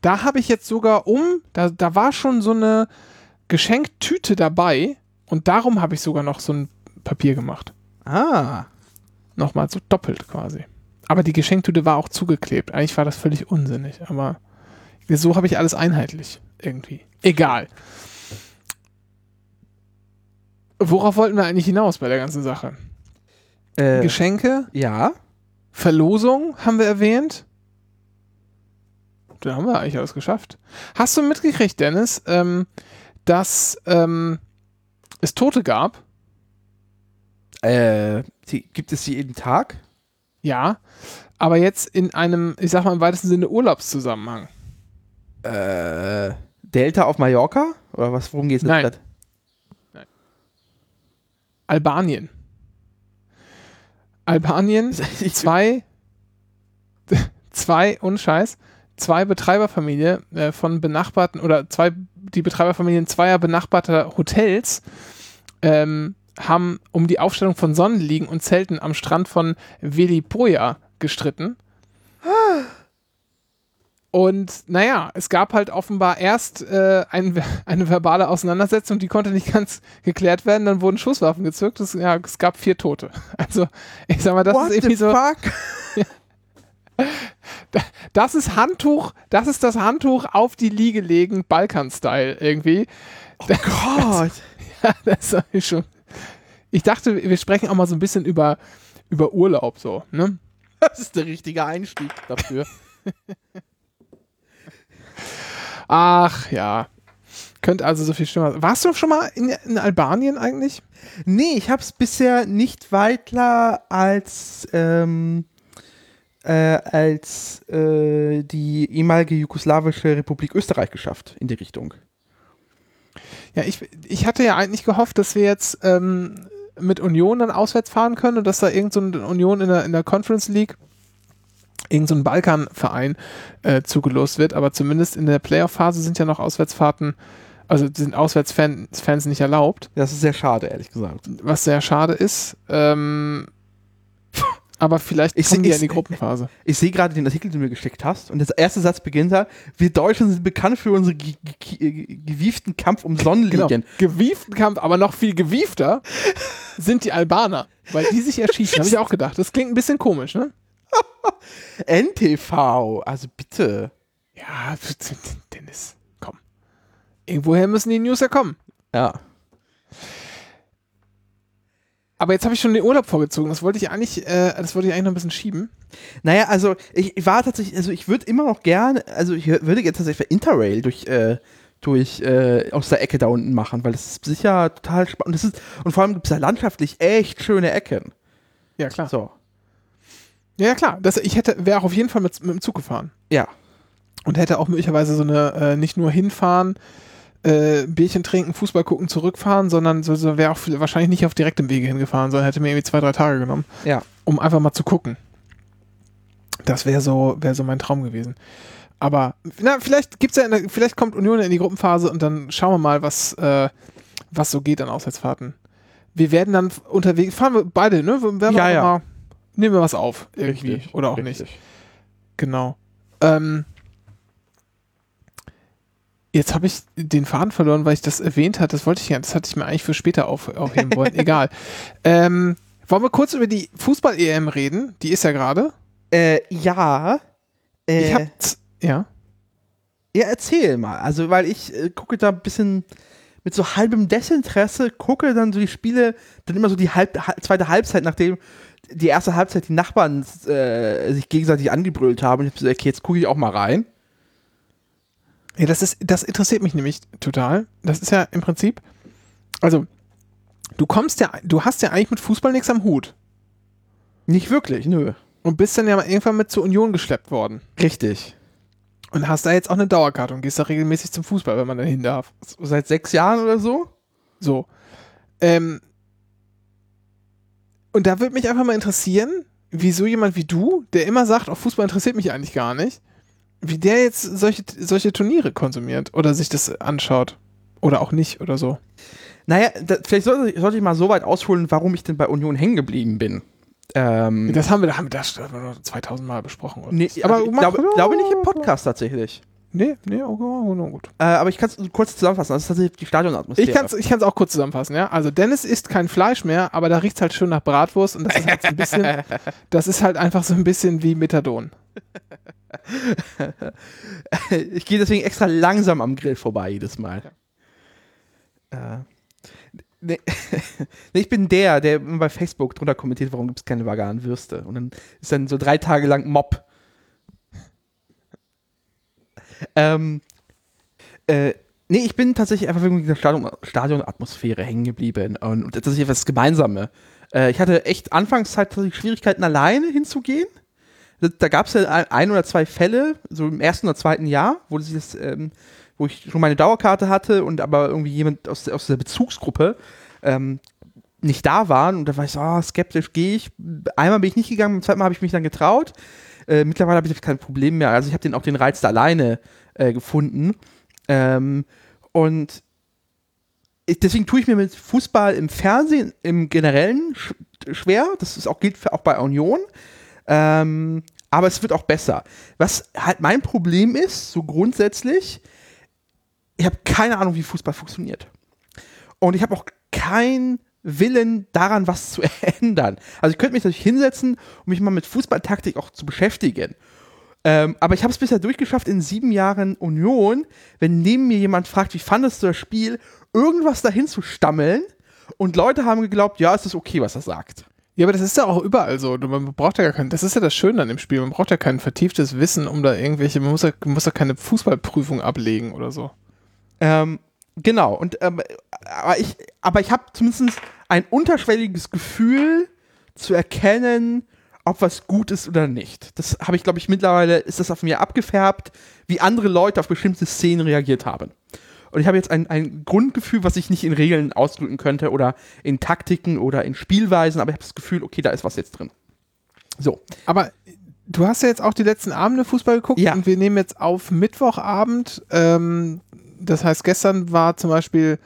da habe ich jetzt sogar um, da, da war schon so eine Geschenktüte dabei und darum habe ich sogar noch so ein Papier gemacht. Ah. Nochmal so doppelt quasi. Aber die Geschenktüte war auch zugeklebt. Eigentlich war das völlig unsinnig, aber so habe ich alles einheitlich irgendwie. Egal. Worauf wollten wir eigentlich hinaus bei der ganzen Sache? Äh, Geschenke, ja. Verlosung haben wir erwähnt. Da haben wir eigentlich alles geschafft. Hast du mitgekriegt, Dennis, ähm, dass ähm, es Tote gab? Äh, die, gibt es sie jeden Tag? Ja, aber jetzt in einem, ich sag mal im weitesten Sinne Urlaubszusammenhang. Äh, Delta auf Mallorca? Oder was, worum geht es Nein. Albanien. Albanien, [laughs] zwei, zwei, ohne Scheiß, zwei Betreiberfamilien äh, von benachbarten oder zwei, die Betreiberfamilien zweier benachbarter Hotels ähm, haben um die Aufstellung von Sonnenliegen und Zelten am Strand von Velipoja gestritten. Und naja, es gab halt offenbar erst äh, ein, [laughs] eine verbale Auseinandersetzung, die konnte nicht ganz geklärt werden. Dann wurden Schusswaffen gezückt. Es, ja, es gab vier Tote. [laughs] Also, ich sag mal, das What ist irgendwie the so. fuck? [laughs] Das ist Handtuch, das ist das Handtuch auf die Liege legen, Balkan-Style irgendwie. Oh Gott. Ja, das hab ich schon. Ich dachte, wir sprechen auch mal so ein bisschen über, über Urlaub so, ne? Das ist der richtige Einstieg dafür. Ach ja. Könnte also so viel schlimmer sein. Warst du schon mal in, in Albanien eigentlich? nee, ich habe es bisher nicht weiter als, ähm, äh, als äh, die ehemalige jugoslawische Republik Österreich geschafft in die Richtung. Ja, ich, ich hatte ja eigentlich gehofft, dass wir jetzt ähm, mit Union dann auswärts fahren können und dass da irgend so eine Union in der, in der Conference League irgend so ein Balkanverein äh, zugelost wird, aber zumindest in der Playoff-Phase sind ja noch Auswärtsfahrten, also sind Auswärtsfans Fans nicht erlaubt, Das ist sehr schade, ehrlich gesagt. was sehr schade ist. Ähm, aber vielleicht Ich kommen seh- die ja ich in die Gruppenphase. Ich sehe gerade den Artikel, den du mir geschickt hast, und der erste Satz beginnt da: Wir Deutschen sind bekannt für unsere ge ge ge gewieften Kampf um Sonnenliegen. Genau. Gewieften Kampf, aber noch viel gewiefter sind die Albaner, weil die sich erschießen, habe ich auch gedacht. Das klingt ein bisschen komisch, ne? [laughs] NTV, also bitte. Ja, [laughs] Dennis, komm. Irgendwoher müssen die News ja kommen. Ja. Aber jetzt habe ich schon den Urlaub vorgezogen. Das wollte ich eigentlich, äh, das wollte ich eigentlich noch ein bisschen schieben. Naja, also ich, ich war tatsächlich, also ich würde immer noch gerne, also ich würde jetzt tatsächlich für Interrail durch, äh, durch äh, aus der Ecke da unten machen, weil das ist sicher total spannend. Und, das ist, und vor allem gibt es da landschaftlich echt schöne Ecken. Ja, klar. So. Ja, ja, klar. Das, ich hätte, wäre auch auf jeden Fall mit, mit dem Zug gefahren. Ja. Und hätte auch möglicherweise so eine, äh, nicht nur hinfahren, äh, Bierchen trinken, Fußball gucken, zurückfahren, sondern so, so wäre auch wahrscheinlich nicht auf direktem Wege hingefahren, sondern hätte mir irgendwie zwei, drei Tage genommen, Ja. um einfach mal zu gucken. Das wäre so, wäre so mein Traum gewesen. Aber na, vielleicht gibt's ja, in der, vielleicht kommt Union in die Gruppenphase und dann schauen wir mal, was, äh, was so geht an Auswärtsfahrten. Wir werden dann unterwegs, fahren wir beide, ne? Wir Ja, ja. Mal, nehmen wir was auf, irgendwie. oder auch nicht. Genau. Ähm, jetzt habe ich den Faden verloren, weil ich das erwähnt hatte. Das wollte ich ja, das hatte ich mir eigentlich für später auf, aufheben wollen. [laughs] Egal. Ähm, wollen wir kurz über die Fußball-EM reden? Die ist ja gerade. Äh, ja. Äh, Ich hab, ja. Ja, erzähl mal. Also, weil ich äh, gucke da ein bisschen mit so halbem Desinteresse, gucke dann so die Spiele, dann immer so die halb, ha- zweite Halbzeit, nachdem die erste Halbzeit die Nachbarn äh, sich gegenseitig angebrüllt haben. Und ich hab so, okay, jetzt gucke ich auch mal rein. Ja, das ist, das interessiert mich nämlich total. Das ist ja im Prinzip, also, du kommst ja, du hast ja eigentlich mit Fußball nichts am Hut Nicht wirklich, nö. und bist dann ja mal irgendwann mit zur Union geschleppt worden. Richtig. Und hast da jetzt auch eine Dauerkarte und gehst da regelmäßig zum Fußball, wenn man da hin darf. Seit sechs Jahren oder so? So. Ähm, und da würde mich einfach mal interessieren, wieso jemand wie du, der immer sagt, auch Fußball interessiert mich eigentlich gar nicht, wie der jetzt solche, solche Turniere konsumiert oder sich das anschaut. Oder auch nicht oder so. Naja, da, vielleicht sollte, sollte ich mal so weit ausholen, warum ich denn bei Union hängen geblieben bin. Ähm, Das haben wir, da haben wir das haben wir noch 2000 Mal besprochen. Oder? nee, aber mach- glaube, glaube nicht im Podcast tatsächlich. Nee, nee, okay, okay, gut. Äh, aber ich kann es kurz zusammenfassen. Das ist tatsächlich die Stadionatmosphäre. Ich kann es ich kann's auch kurz zusammenfassen, ja. Also Dennis isst kein Fleisch mehr, aber da riecht es halt schön nach Bratwurst und das ist halt so ein bisschen, [laughs] das ist halt einfach so ein bisschen wie Methadon. [laughs] ich gehe deswegen extra langsam am Grill vorbei jedes Mal. Äh, [laughs] nee, ich bin der, der bei Facebook drunter kommentiert, warum gibt es keine veganen Würste. Und dann ist dann so drei Tage lang Mob. Ähm, äh, nee, ich bin tatsächlich einfach wegen der Stadion, Stadionatmosphäre hängen geblieben. Und, und tatsächlich etwas Gemeinsame. Äh, ich hatte echt Anfangszeit tatsächlich Schwierigkeiten, alleine hinzugehen. Da, gab es ja ein, oder zwei Fälle, so im ersten oder zweiten Jahr, wo sich das, ähm, wo ich schon meine Dauerkarte hatte und aber irgendwie jemand aus, der- aus der Bezugsgruppe ähm, nicht da waren und da war ich so, ah, skeptisch, gehe ich. Einmal bin ich nicht gegangen, beim zweiten Mal habe ich mich dann getraut. Äh, mittlerweile habe ich kein Problem mehr. Also ich habe den auch den Reiz da alleine äh, gefunden. Ähm, und ich, deswegen tue ich mir mit Fußball im Fernsehen im Generellen sch schwer. Das ist auch, gilt für, auch bei Union. Ähm, aber es wird auch besser. Was halt mein Problem ist, so grundsätzlich, ich habe keine Ahnung, wie Fußball funktioniert. Und ich habe auch keinen Willen daran, was zu [laughs] ändern. Also ich könnte mich natürlich hinsetzen, um mich mal mit Fußballtaktik auch zu beschäftigen. Ähm, aber ich habe es bisher durchgeschafft in sieben Jahren Union, wenn neben mir jemand fragt, wie fandest du das Spiel, irgendwas dahin zu stammeln und Leute haben geglaubt, ja, es ist okay, was er sagt. Ja, aber das ist ja auch überall so. Man braucht ja gar kein, das ist ja das Schöne an dem Spiel. Man braucht ja kein vertieftes Wissen, um da irgendwelche, man muss ja, man muss ja keine Fußballprüfung ablegen oder so. Ähm, genau, und ähm, aber ich, aber ich habe zumindest ein unterschwelliges Gefühl zu erkennen, ob was gut ist oder nicht. Das habe ich, glaube ich, mittlerweile ist das auf mir abgefärbt, wie andere Leute auf bestimmte Szenen reagiert haben. Und ich habe jetzt ein, ein Grundgefühl, was ich nicht in Regeln ausdrücken könnte oder in Taktiken oder in Spielweisen, aber ich habe das Gefühl, okay, da ist was jetzt drin. So. Aber du hast ja jetzt auch die letzten Abende Fußball geguckt Ja. und wir nehmen jetzt auf Mittwochabend. Ähm, das heißt, gestern war zum Beispiel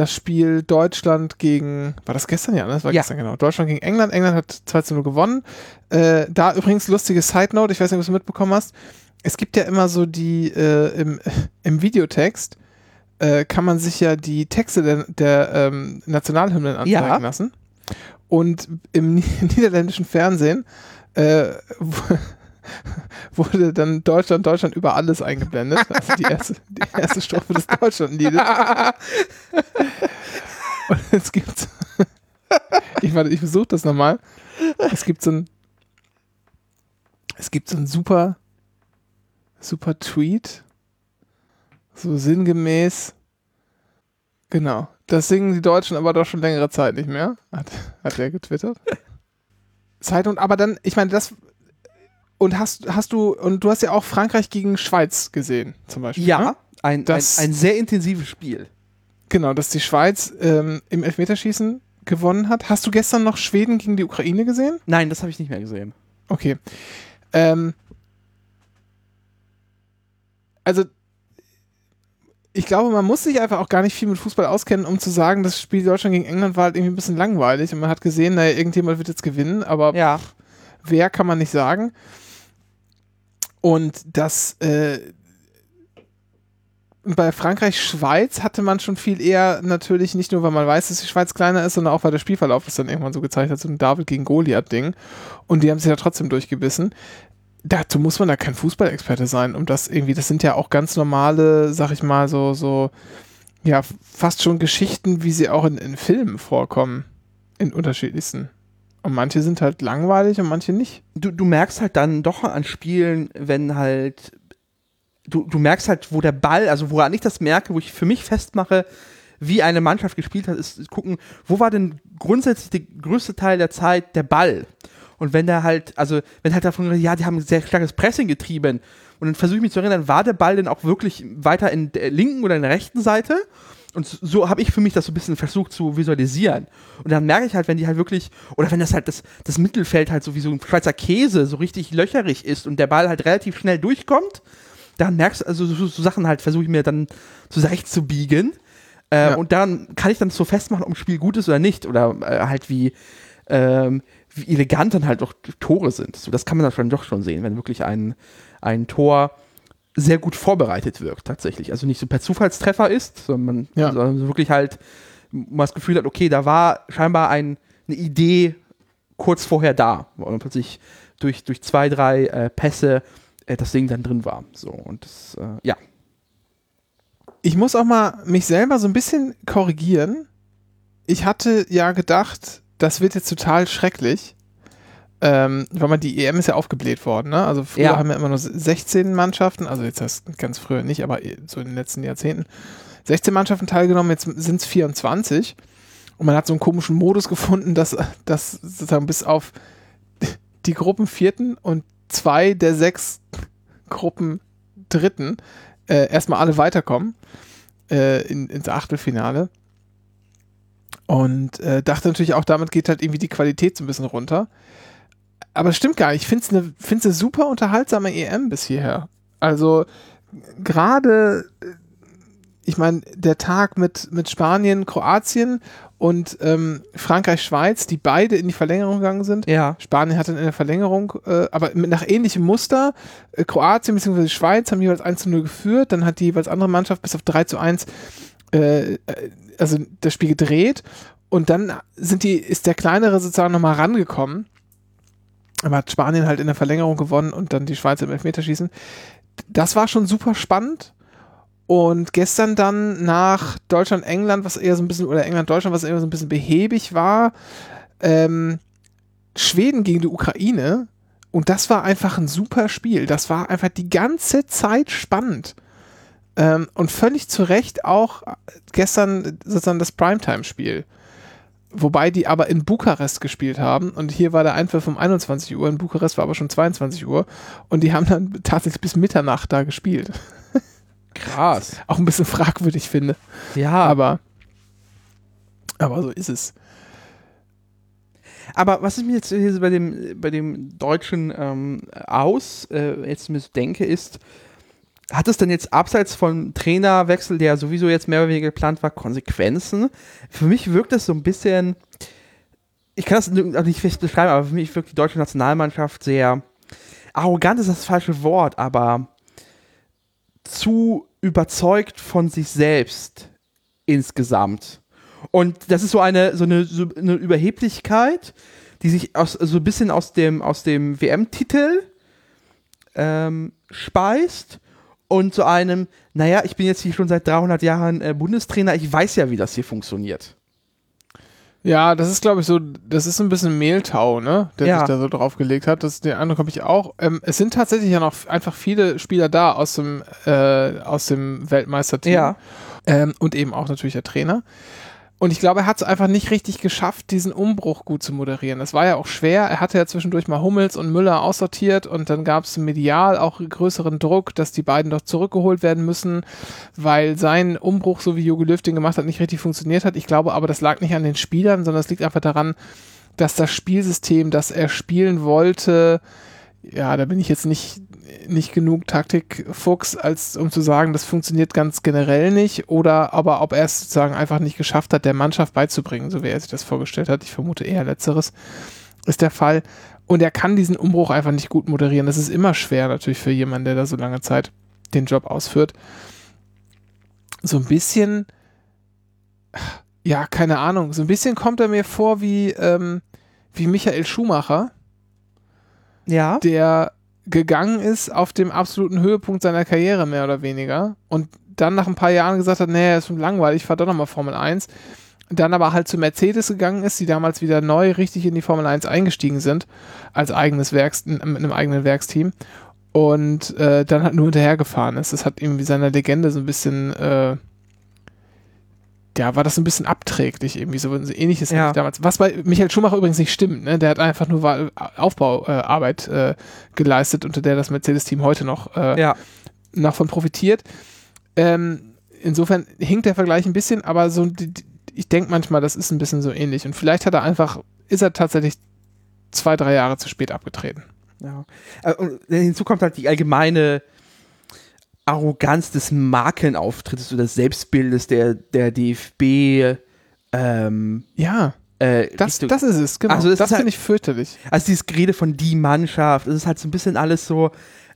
das Spiel Deutschland gegen, war das gestern? Ja, ne? das war Ja. gestern, genau. Deutschland gegen England. England hat 2 zu 0 gewonnen. Äh, da übrigens lustige Side Note, ich weiß nicht, ob du es mitbekommen hast. Es gibt ja immer so die, äh, im, [laughs] im Videotext äh, kann man sich ja die Texte der, der ähm, Nationalhymnen anzeigen Ja. lassen. Und im ni- [laughs] niederländischen Fernsehen äh, [laughs] wurde dann Deutschland, Deutschland über alles eingeblendet. Also die erste, die erste Strophe des Deutschlandliedes. [laughs] Und es gibt, [laughs] ich warte, ich versuche das nochmal. Es gibt so ein, es gibt so ein super, super Tweet, so sinngemäß, genau, das singen die Deutschen aber doch schon längere Zeit nicht mehr, hat, hat er getwittert. Zeitung, aber dann, ich meine, das, und hast, hast du, und du hast ja auch Frankreich gegen Schweiz gesehen, zum Beispiel. Ja, ne? ein, ein, Das- ein sehr intensives Spiel. Genau, dass die Schweiz ähm, im Elfmeterschießen gewonnen hat. Hast du gestern noch Schweden gegen die Ukraine gesehen? Nein, das habe ich nicht mehr gesehen. Okay. Ähm, also, ich glaube, man muss sich einfach auch gar nicht viel mit Fußball auskennen, um zu sagen, das Spiel Deutschland gegen England war halt irgendwie ein bisschen langweilig und man hat gesehen, naja, irgendjemand wird jetzt gewinnen, aber Ja. wer kann man nicht sagen. Und das äh, bei Frankreich-Schweiz hatte man schon viel eher natürlich nicht nur, weil man weiß, dass die Schweiz kleiner ist, sondern auch, weil der Spielverlauf das dann irgendwann so gezeigt hat, so ein David gegen Goliath-Ding. Und die haben sich ja trotzdem durchgebissen. Dazu muss man da kein Fußballexperte sein, um das irgendwie, das sind ja auch ganz normale, sag ich mal, so, so, ja, fast schon Geschichten, wie sie auch in, in Filmen vorkommen. In unterschiedlichsten. Und manche sind halt langweilig und manche nicht. du, du merkst halt dann doch an Spielen, wenn halt, du, du merkst halt, wo der Ball, also woran ich das merke, wo ich für mich festmache, wie eine Mannschaft gespielt hat, ist, gucken, wo war denn grundsätzlich der größte Teil der Zeit der Ball? Und wenn der halt, also wenn halt davon, ja, die haben ein sehr starkes Pressing getrieben, Und dann versuche ich mich zu erinnern, war der Ball denn auch wirklich weiter in der linken oder in der rechten Seite? Und so habe ich für mich das so ein bisschen versucht zu visualisieren. Und dann merke ich halt, wenn die halt wirklich, oder wenn das halt das, das Mittelfeld halt so wie so ein Schweizer Käse so richtig löcherig ist und der Ball halt relativ schnell durchkommt, dann merkst du, also so, so Sachen halt versuche ich mir dann zurecht zu biegen. Äh, ja. Und dann kann ich dann so festmachen, ob ein Spiel gut ist oder nicht. Oder äh, halt wie, ähm, wie elegant dann halt doch Tore sind. So, das kann man dann schon doch schon sehen, wenn wirklich ein, ein Tor sehr gut vorbereitet wirkt, tatsächlich. Also nicht so per Zufallstreffer ist, sondern, man, ja. sondern wirklich halt man das Gefühl hat, okay, da war scheinbar ein, eine Idee kurz vorher da. Und plötzlich durch, durch zwei, drei äh, Pässe äh, das Ding dann drin war. So, und das, äh, ja. Ich muss auch mal mich selber so ein bisschen korrigieren. Ich hatte ja gedacht, das wird jetzt total schrecklich. Ähm, weil man die EM ist ja aufgebläht worden, ne? Also früher ja. haben wir immer nur 16 Mannschaften, also jetzt das ganz früher nicht, aber so in den letzten Jahrzehnten 16 Mannschaften teilgenommen, jetzt sind es 24. Und man hat so einen komischen Modus gefunden, dass, dass sozusagen bis auf die Gruppen vierten und zwei der sechs Gruppen dritten äh, erstmal alle weiterkommen äh, in, ins Achtelfinale. Und äh, dachte natürlich auch, damit geht halt irgendwie die Qualität so ein bisschen runter. Aber stimmt gar nicht. Ich finde es eine, find's eine super unterhaltsame EM bis hierher. Also gerade, ich meine, der Tag mit, mit Spanien, Kroatien und ähm, Frankreich, Schweiz, die beide in die Verlängerung gegangen sind. Ja. Spanien hat dann in der Verlängerung, äh, aber nach ähnlichem Muster, äh, Kroatien bzw. Schweiz haben jeweils 1 zu 0 geführt, dann hat die jeweils andere Mannschaft bis auf 3 zu 1 äh, also das Spiel gedreht und dann sind die, ist der kleinere sozusagen nochmal rangekommen. Aber hat Spanien halt in der Verlängerung gewonnen und dann die Schweiz im Elfmeterschießen. Das war schon super spannend. Und gestern dann nach Deutschland, England, was eher so ein bisschen, oder England, Deutschland, was eher so ein bisschen behäbig war, ähm, Schweden gegen die Ukraine. Und das war einfach ein super Spiel. Das war einfach die ganze Zeit spannend. Ähm, und völlig zu Recht auch gestern sozusagen das Primetime-Spiel. Wobei die aber in Bukarest gespielt haben und hier war der Einwurf um 21 Uhr, in Bukarest war aber schon 22 Uhr und die haben dann [laughs] tatsächlich bis Mitternacht da gespielt. [laughs] Krass. Auch ein bisschen fragwürdig finde. Ja. Aber, aber so ist es. Aber was ich mir jetzt hier bei dem, bei dem Deutschen ähm, aus äh, jetzt denke, ist, hat es denn jetzt abseits vom Trainerwechsel, der sowieso jetzt mehr oder weniger geplant war, Konsequenzen? Für mich wirkt das so ein bisschen, ich kann das nicht beschreiben, aber für mich wirkt die deutsche Nationalmannschaft sehr arrogant ist das falsche Wort, aber zu überzeugt von sich selbst insgesamt. Und das ist so eine, so eine, so eine Überheblichkeit, die sich aus, so ein bisschen aus dem, aus dem WM-Titel ähm, speist und zu einem, naja, ich bin jetzt hier schon seit 300 Jahren äh, Bundestrainer, ich weiß ja, wie das hier funktioniert. Ja, das ist, glaube ich, so, das ist ein bisschen Mehltau, ne, der ja. sich da so draufgelegt hat. Das, den Eindruck habe ich auch. Ähm, es sind tatsächlich ja noch einfach viele Spieler da aus dem, äh, aus dem Weltmeisterteam. Ja. Ähm, und eben auch natürlich der Trainer. Und ich glaube, er hat es einfach nicht richtig geschafft, diesen Umbruch gut zu moderieren. Das war ja auch schwer. Er hatte ja zwischendurch mal Hummels und Müller aussortiert und dann gab es medial auch größeren Druck, dass die beiden doch zurückgeholt werden müssen, weil sein Umbruch, so wie Jogi Löw den gemacht hat, nicht richtig funktioniert hat. Ich glaube aber, das lag nicht an den Spielern, sondern es liegt einfach daran, dass das Spielsystem, das er spielen wollte, ja, da bin ich jetzt nicht, nicht genug Taktikfuchs, als um zu sagen, das funktioniert ganz generell nicht. Oder aber ob er es sozusagen einfach nicht geschafft hat, der Mannschaft beizubringen, so wie er sich das vorgestellt hat. Ich vermute eher letzteres ist der Fall. Und er kann diesen Umbruch einfach nicht gut moderieren. Das ist immer schwer natürlich für jemanden, der da so lange Zeit den Job ausführt. So ein bisschen, ja, keine Ahnung, so ein bisschen kommt er mir vor wie, ähm, wie Michael Schumacher ja. der gegangen ist auf dem absoluten Höhepunkt seiner Karriere, mehr oder weniger. Und dann nach ein paar Jahren gesagt hat, nee, ist schon langweilig, ich fahr doch nochmal Formel 1. Dann aber halt zu Mercedes gegangen ist, die damals wieder neu richtig in die Formel 1 eingestiegen sind, als eigenes Werks, mit einem eigenen Werksteam. Und äh, dann halt nur hinterhergefahren ist. Das hat irgendwie seiner Legende so ein bisschen, äh, ja, war das ein bisschen abträglich irgendwie, so, so ähnliches Ja. damals. Was bei Michael Schumacher übrigens nicht stimmt, ne? Der hat einfach nur Aufbauarbeit äh, geleistet, unter der das Mercedes-Team heute noch, äh, Ja. noch von profitiert. Ähm, insofern hinkt der Vergleich ein bisschen, aber so, die, die, ich denke manchmal, das ist ein bisschen so ähnlich. Und vielleicht hat er einfach, ist er tatsächlich zwei, drei Jahre zu spät abgetreten. Ja. Äh, Und hinzu kommt halt die allgemeine Arroganz des Markenauftrittes oder des Selbstbildes der, der DFB. Ähm, Ja, äh, das, Richtung- das ist es, genau. Also es das halt- finde ich fürchterlich. also dieses Gerede von die Mannschaft, es ist halt so ein bisschen alles so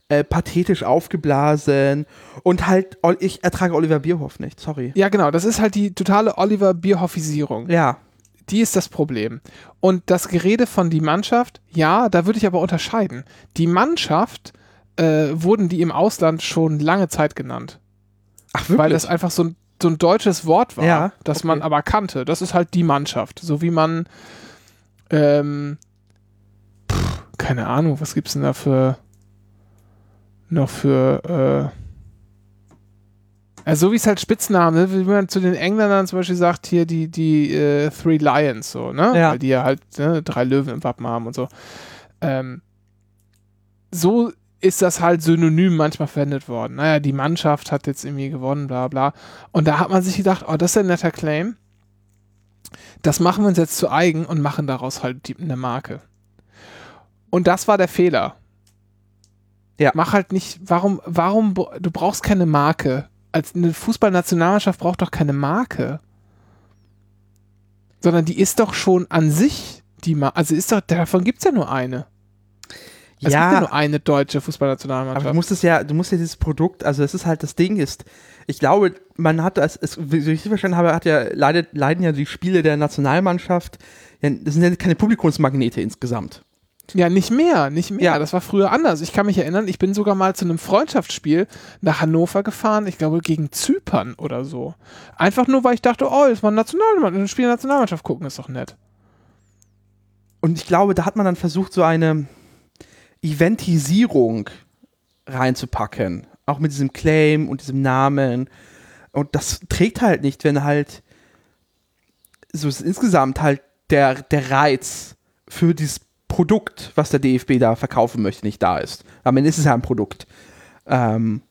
äh, pathetisch aufgeblasen und halt, ich ertrage Oliver Bierhoff nicht, sorry. Ja, genau, das ist halt die totale Oliver Bierhoffisierung. Ja, Die ist das Problem. Und das Gerede von die Mannschaft, ja, da würde ich aber unterscheiden. Die Mannschaft äh, wurden die im Ausland schon lange Zeit genannt. ach wirklich? Weil das einfach so ein, so ein deutsches Wort war, Ja, das okay. man aber kannte. Das ist halt die Mannschaft. So wie man, ähm, pff, keine Ahnung, was gibt's denn da für, noch für, äh, also so wie es halt Spitznamen, ne? wie man zu den Engländern zum Beispiel sagt, hier die, die äh, Three Lions, so, ne? Ja. Weil die ja halt ne, drei Löwen im Wappen haben und so. Ähm, so ist das halt synonym manchmal verwendet worden. Naja, die Mannschaft hat jetzt irgendwie gewonnen, bla bla. Und da hat man sich gedacht, oh, das ist ein netter Claim. Das machen wir uns jetzt zu eigen und machen daraus halt die, eine Marke. Und das war der Fehler. Ja. Mach halt nicht, warum, warum, du brauchst keine Marke. Als eine Fußballnationalmannschaft braucht doch keine Marke. Sondern die ist doch schon an sich die Marke. Also ist doch, davon gibt es ja nur eine. Es gibt ja ja, nur eine deutsche aber du Fußballnationalmannschaft. musst es ja, du musst ja dieses Produkt, also das ist halt das Ding ist, ich glaube, man hat das, es, wie ich verstanden habe, hat ja, leidet, leiden ja die Spiele der Nationalmannschaft, ja, das sind ja keine Publikumsmagnete insgesamt. Ja, nicht mehr, nicht mehr. Ja. Das war früher anders. Ich kann mich erinnern, ich bin sogar mal zu einem Freundschaftsspiel nach Hannover gefahren, ich glaube gegen Zypern oder so. Einfach nur, weil ich dachte, oh, jetzt mal ein Nationalmannschaft, ein Spiel der Nationalmannschaft gucken, ist doch nett. Und ich glaube, da hat man dann versucht, so eine Eventisierung reinzupacken. Auch mit diesem Claim und diesem Namen. Und das trägt halt nicht, wenn halt so ist insgesamt halt der, der Reiz für dieses Produkt, was der DFB da verkaufen möchte, nicht da ist. Am Ende ist es ja ein Produkt. Ähm,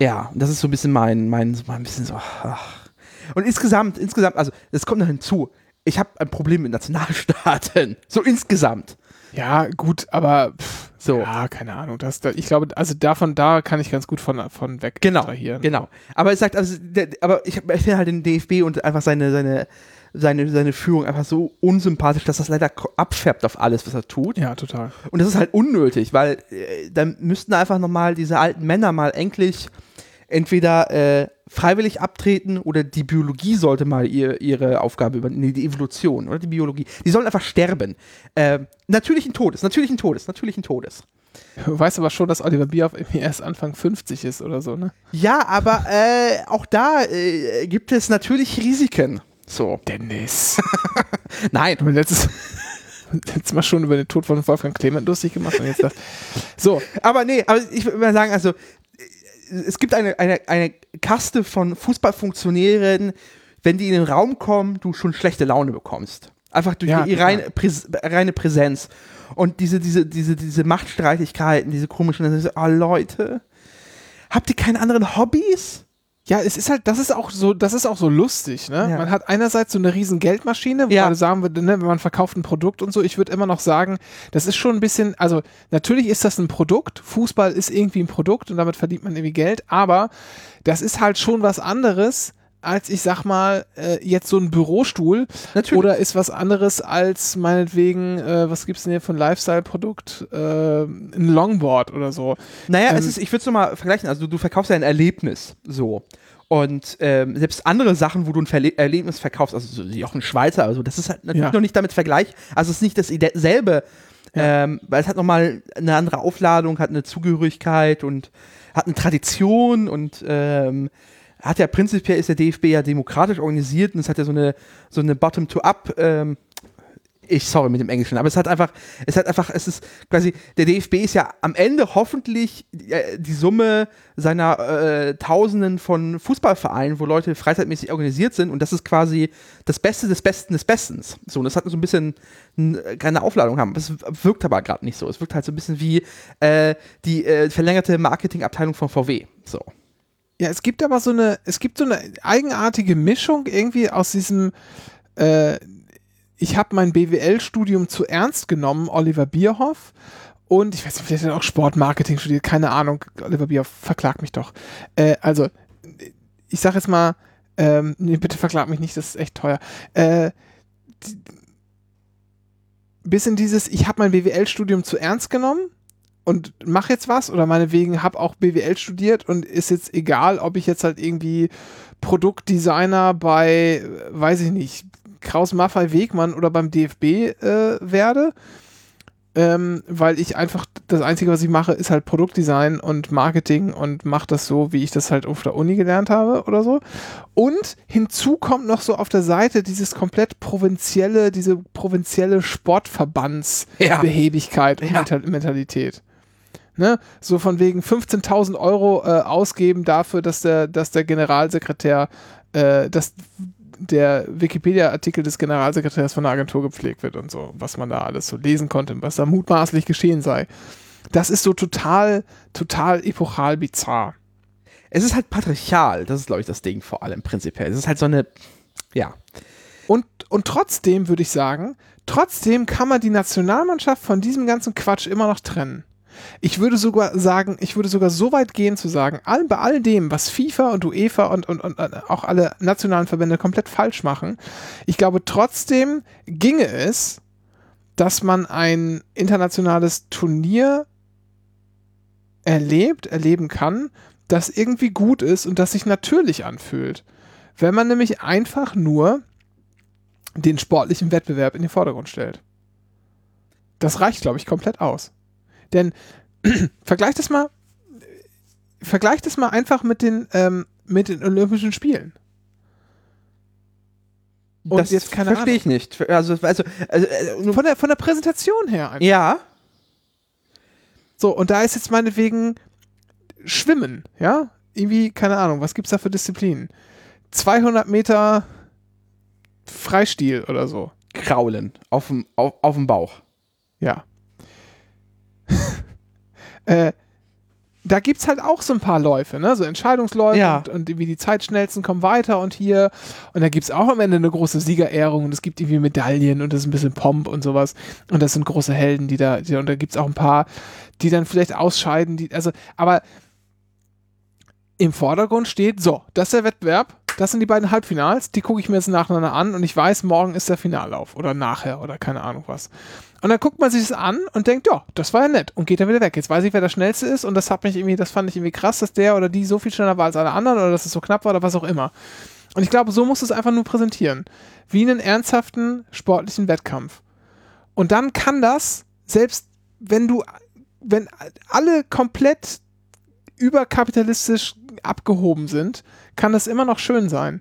ja, das ist so ein bisschen mein, mein, so bisschen so, ach. Und insgesamt, insgesamt, also es kommt noch hinzu, ich habe ein Problem mit Nationalstaaten. So insgesamt. Ja, gut, aber pff, So. ja, keine Ahnung. Das, da, ich glaube, also davon, da kann ich ganz gut von, von weg Genau, abstrahieren. genau. Aber es sagt, also, der, aber ich, ich finde halt den DFB und einfach seine, seine, seine, seine Führung einfach so unsympathisch, dass das leider abfärbt auf alles, was er tut. Ja, total. Und das ist halt unnötig, weil äh, dann müssten einfach nochmal diese alten Männer mal endlich entweder äh, freiwillig abtreten oder die Biologie sollte mal ihr, ihre Aufgabe übernehmen, nee, die Evolution oder die Biologie. Die sollen einfach sterben. Äh, natürlichen Todes, natürlichen Todes, natürlichen Todes. Du weißt aber schon, dass Oliver Bierhoff irgendwie erst Anfang 50 ist oder so, ne? Ja, aber äh, auch da äh, gibt es natürlich Risiken. So. Dennis. [laughs] Nein. letztes, letztes Mal schon über den Tod von Wolfgang Clement lustig gemacht und jetzt das. So, Aber nee, aber ich würde mal sagen, also es gibt eine, eine, eine Kaste von Fußballfunktionären, wenn die in den Raum kommen, du schon schlechte Laune bekommst. Einfach durch Ja, die reine, Präs reine Präsenz. Und diese, diese, diese, diese Machtstreitigkeiten, diese komischen, ist, oh Leute, habt ihr keine anderen Hobbys? Ja, es ist halt, das ist auch so, das ist auch so lustig, ne? Ja. Man hat einerseits so eine riesen Geldmaschine, wo Ja. man sagen würde, ne, wenn man verkauft ein Produkt und so, ich würde immer noch sagen, das ist schon ein bisschen, also natürlich ist das ein Produkt, Fußball ist irgendwie ein Produkt und damit verdient man irgendwie Geld, aber das ist halt schon was anderes, als ich sag mal, äh, jetzt so ein Bürostuhl Natürlich. oder ist was anderes als meinetwegen, äh, was gibt's denn hier ein Lifestyle-Produkt, äh, ein Longboard oder so. Naja, es Ähm, ist, ich würde es mal vergleichen, also du, du verkaufst ja ein Erlebnis, so. Und ähm, selbst andere Sachen, wo du ein Verle Erlebnis verkaufst, also so Jochen Schweizer, also das ist halt natürlich Ja. noch nicht damit vergleich, also es ist nicht dasselbe, ähm, weil es hat nochmal eine andere Aufladung, hat eine Zugehörigkeit und hat eine Tradition und ähm, hat ja prinzipiell ist der DFB ja demokratisch organisiert und es hat ja so eine so eine Bottom-to-up ähm, ich sorry mit dem Englischen, aber es hat einfach, es hat einfach, es ist quasi, der DFB ist ja am Ende hoffentlich äh, die Summe seiner äh, Tausenden von Fußballvereinen, wo Leute freizeitmäßig organisiert sind und das ist quasi das Beste des Besten des Bestens. So, und das hat so ein bisschen keine Aufladung haben. Es wirkt aber gerade nicht so. Es wirkt halt so ein bisschen wie äh, die äh, verlängerte Marketingabteilung von VW. So. Ja, es gibt aber so eine, es gibt so eine eigenartige Mischung irgendwie aus diesem äh, ich habe mein BWL-Studium zu ernst genommen, Oliver Bierhoff. Und ich weiß nicht, vielleicht hat er auch Sportmarketing studiert, keine Ahnung. Oliver Bierhoff, verklagt mich doch. Äh, also, ich sag jetzt mal, ähm, nee, bitte verklag mich nicht, das ist echt teuer. Äh, bis in dieses, ich habe mein BWL-Studium zu ernst genommen und mache jetzt was oder meinetwegen habe auch BWL studiert und ist jetzt egal, ob ich jetzt halt irgendwie Produktdesigner bei, weiß ich nicht, Kraus Maffei Wegmann oder beim DFB äh, werde. Ähm, weil ich einfach, das Einzige, was ich mache, ist halt Produktdesign und Marketing und mache das so, wie ich das halt auf der Uni gelernt habe oder so. Und hinzu kommt noch so auf der Seite dieses komplett provinzielle, diese provinzielle Sportverbandsbehebigkeit ja. und ja. Mentalität. Ne? So von wegen 15.000 Euro äh, ausgeben dafür, dass der, dass der Generalsekretär, äh, dass der Wikipedia-Artikel des Generalsekretärs von der Agentur gepflegt wird und so, was man da alles so lesen konnte, was da mutmaßlich geschehen sei. Das ist so total, total epochal bizarr. Es ist halt patriarchal, das ist, glaube ich, das Ding vor allem prinzipiell. Es ist halt so eine, ja. Und, und trotzdem würde ich sagen, trotzdem kann man die Nationalmannschaft von diesem ganzen Quatsch immer noch trennen. Ich würde sogar sagen, ich würde sogar so weit gehen zu sagen, all, bei all dem, was FIFA und UEFA und, und, und auch alle nationalen Verbände komplett falsch machen, ich glaube trotzdem ginge es, dass man ein internationales Turnier erlebt, erleben kann, das irgendwie gut ist und das sich natürlich anfühlt. Wenn man nämlich einfach nur den sportlichen Wettbewerb in den Vordergrund stellt. Das reicht, glaube ich, komplett aus. Denn [clears throat] vergleicht das mal, vergleicht das mal einfach mit den, ähm, mit den Olympischen Spielen. Und das jetzt keine verstehe ich nicht. Also, also, also äh, von, der, von der Präsentation her einfach. Ja. So, und da ist jetzt meinetwegen Schwimmen, ja? Irgendwie, keine Ahnung, was gibt es da für Disziplinen? 200 Meter Freistil oder so. Kraulen auf dem, auf, auf dem Bauch. Ja. Äh, da gibt es halt auch so ein paar Läufe, ne? so Entscheidungsläufe ja. und, und wie die Zeitschnellsten kommen weiter und hier. Und da gibt es auch am Ende eine große Siegerehrung und es gibt irgendwie Medaillen und das ist ein bisschen Pomp und sowas. Und das sind große Helden, die da, die, und da gibt es auch ein paar, die dann vielleicht ausscheiden. Die, also, aber im Vordergrund steht, so, das ist der Wettbewerb, das sind die beiden Halbfinals, die gucke ich mir jetzt nacheinander an und ich weiß, morgen ist der Finallauf oder nachher oder keine Ahnung was. Und dann guckt man sich das an und denkt, ja, das war ja nett und geht dann wieder weg. Jetzt weiß ich, wer der schnellste ist und das hat mich irgendwie, das fand ich irgendwie krass, dass der oder die so viel schneller war als alle anderen oder dass es so knapp war oder was auch immer. Und ich glaube, so musst du es einfach nur präsentieren. Wie einen ernsthaften sportlichen Wettkampf. Und dann kann das, selbst wenn du, wenn alle komplett überkapitalistisch abgehoben sind, kann das immer noch schön sein.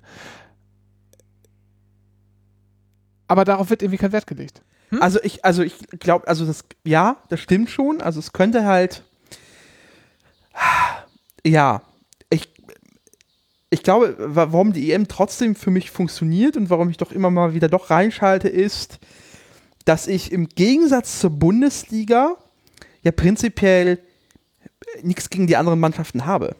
Aber darauf wird irgendwie kein Wert gelegt. Hm? Also ich, also ich glaube, also das, ja, das stimmt schon. Also es könnte halt, ja, ich, ich glaube, warum die EM trotzdem für mich funktioniert und warum ich doch immer mal wieder doch reinschalte, ist, dass ich im Gegensatz zur Bundesliga ja prinzipiell nichts gegen die anderen Mannschaften habe.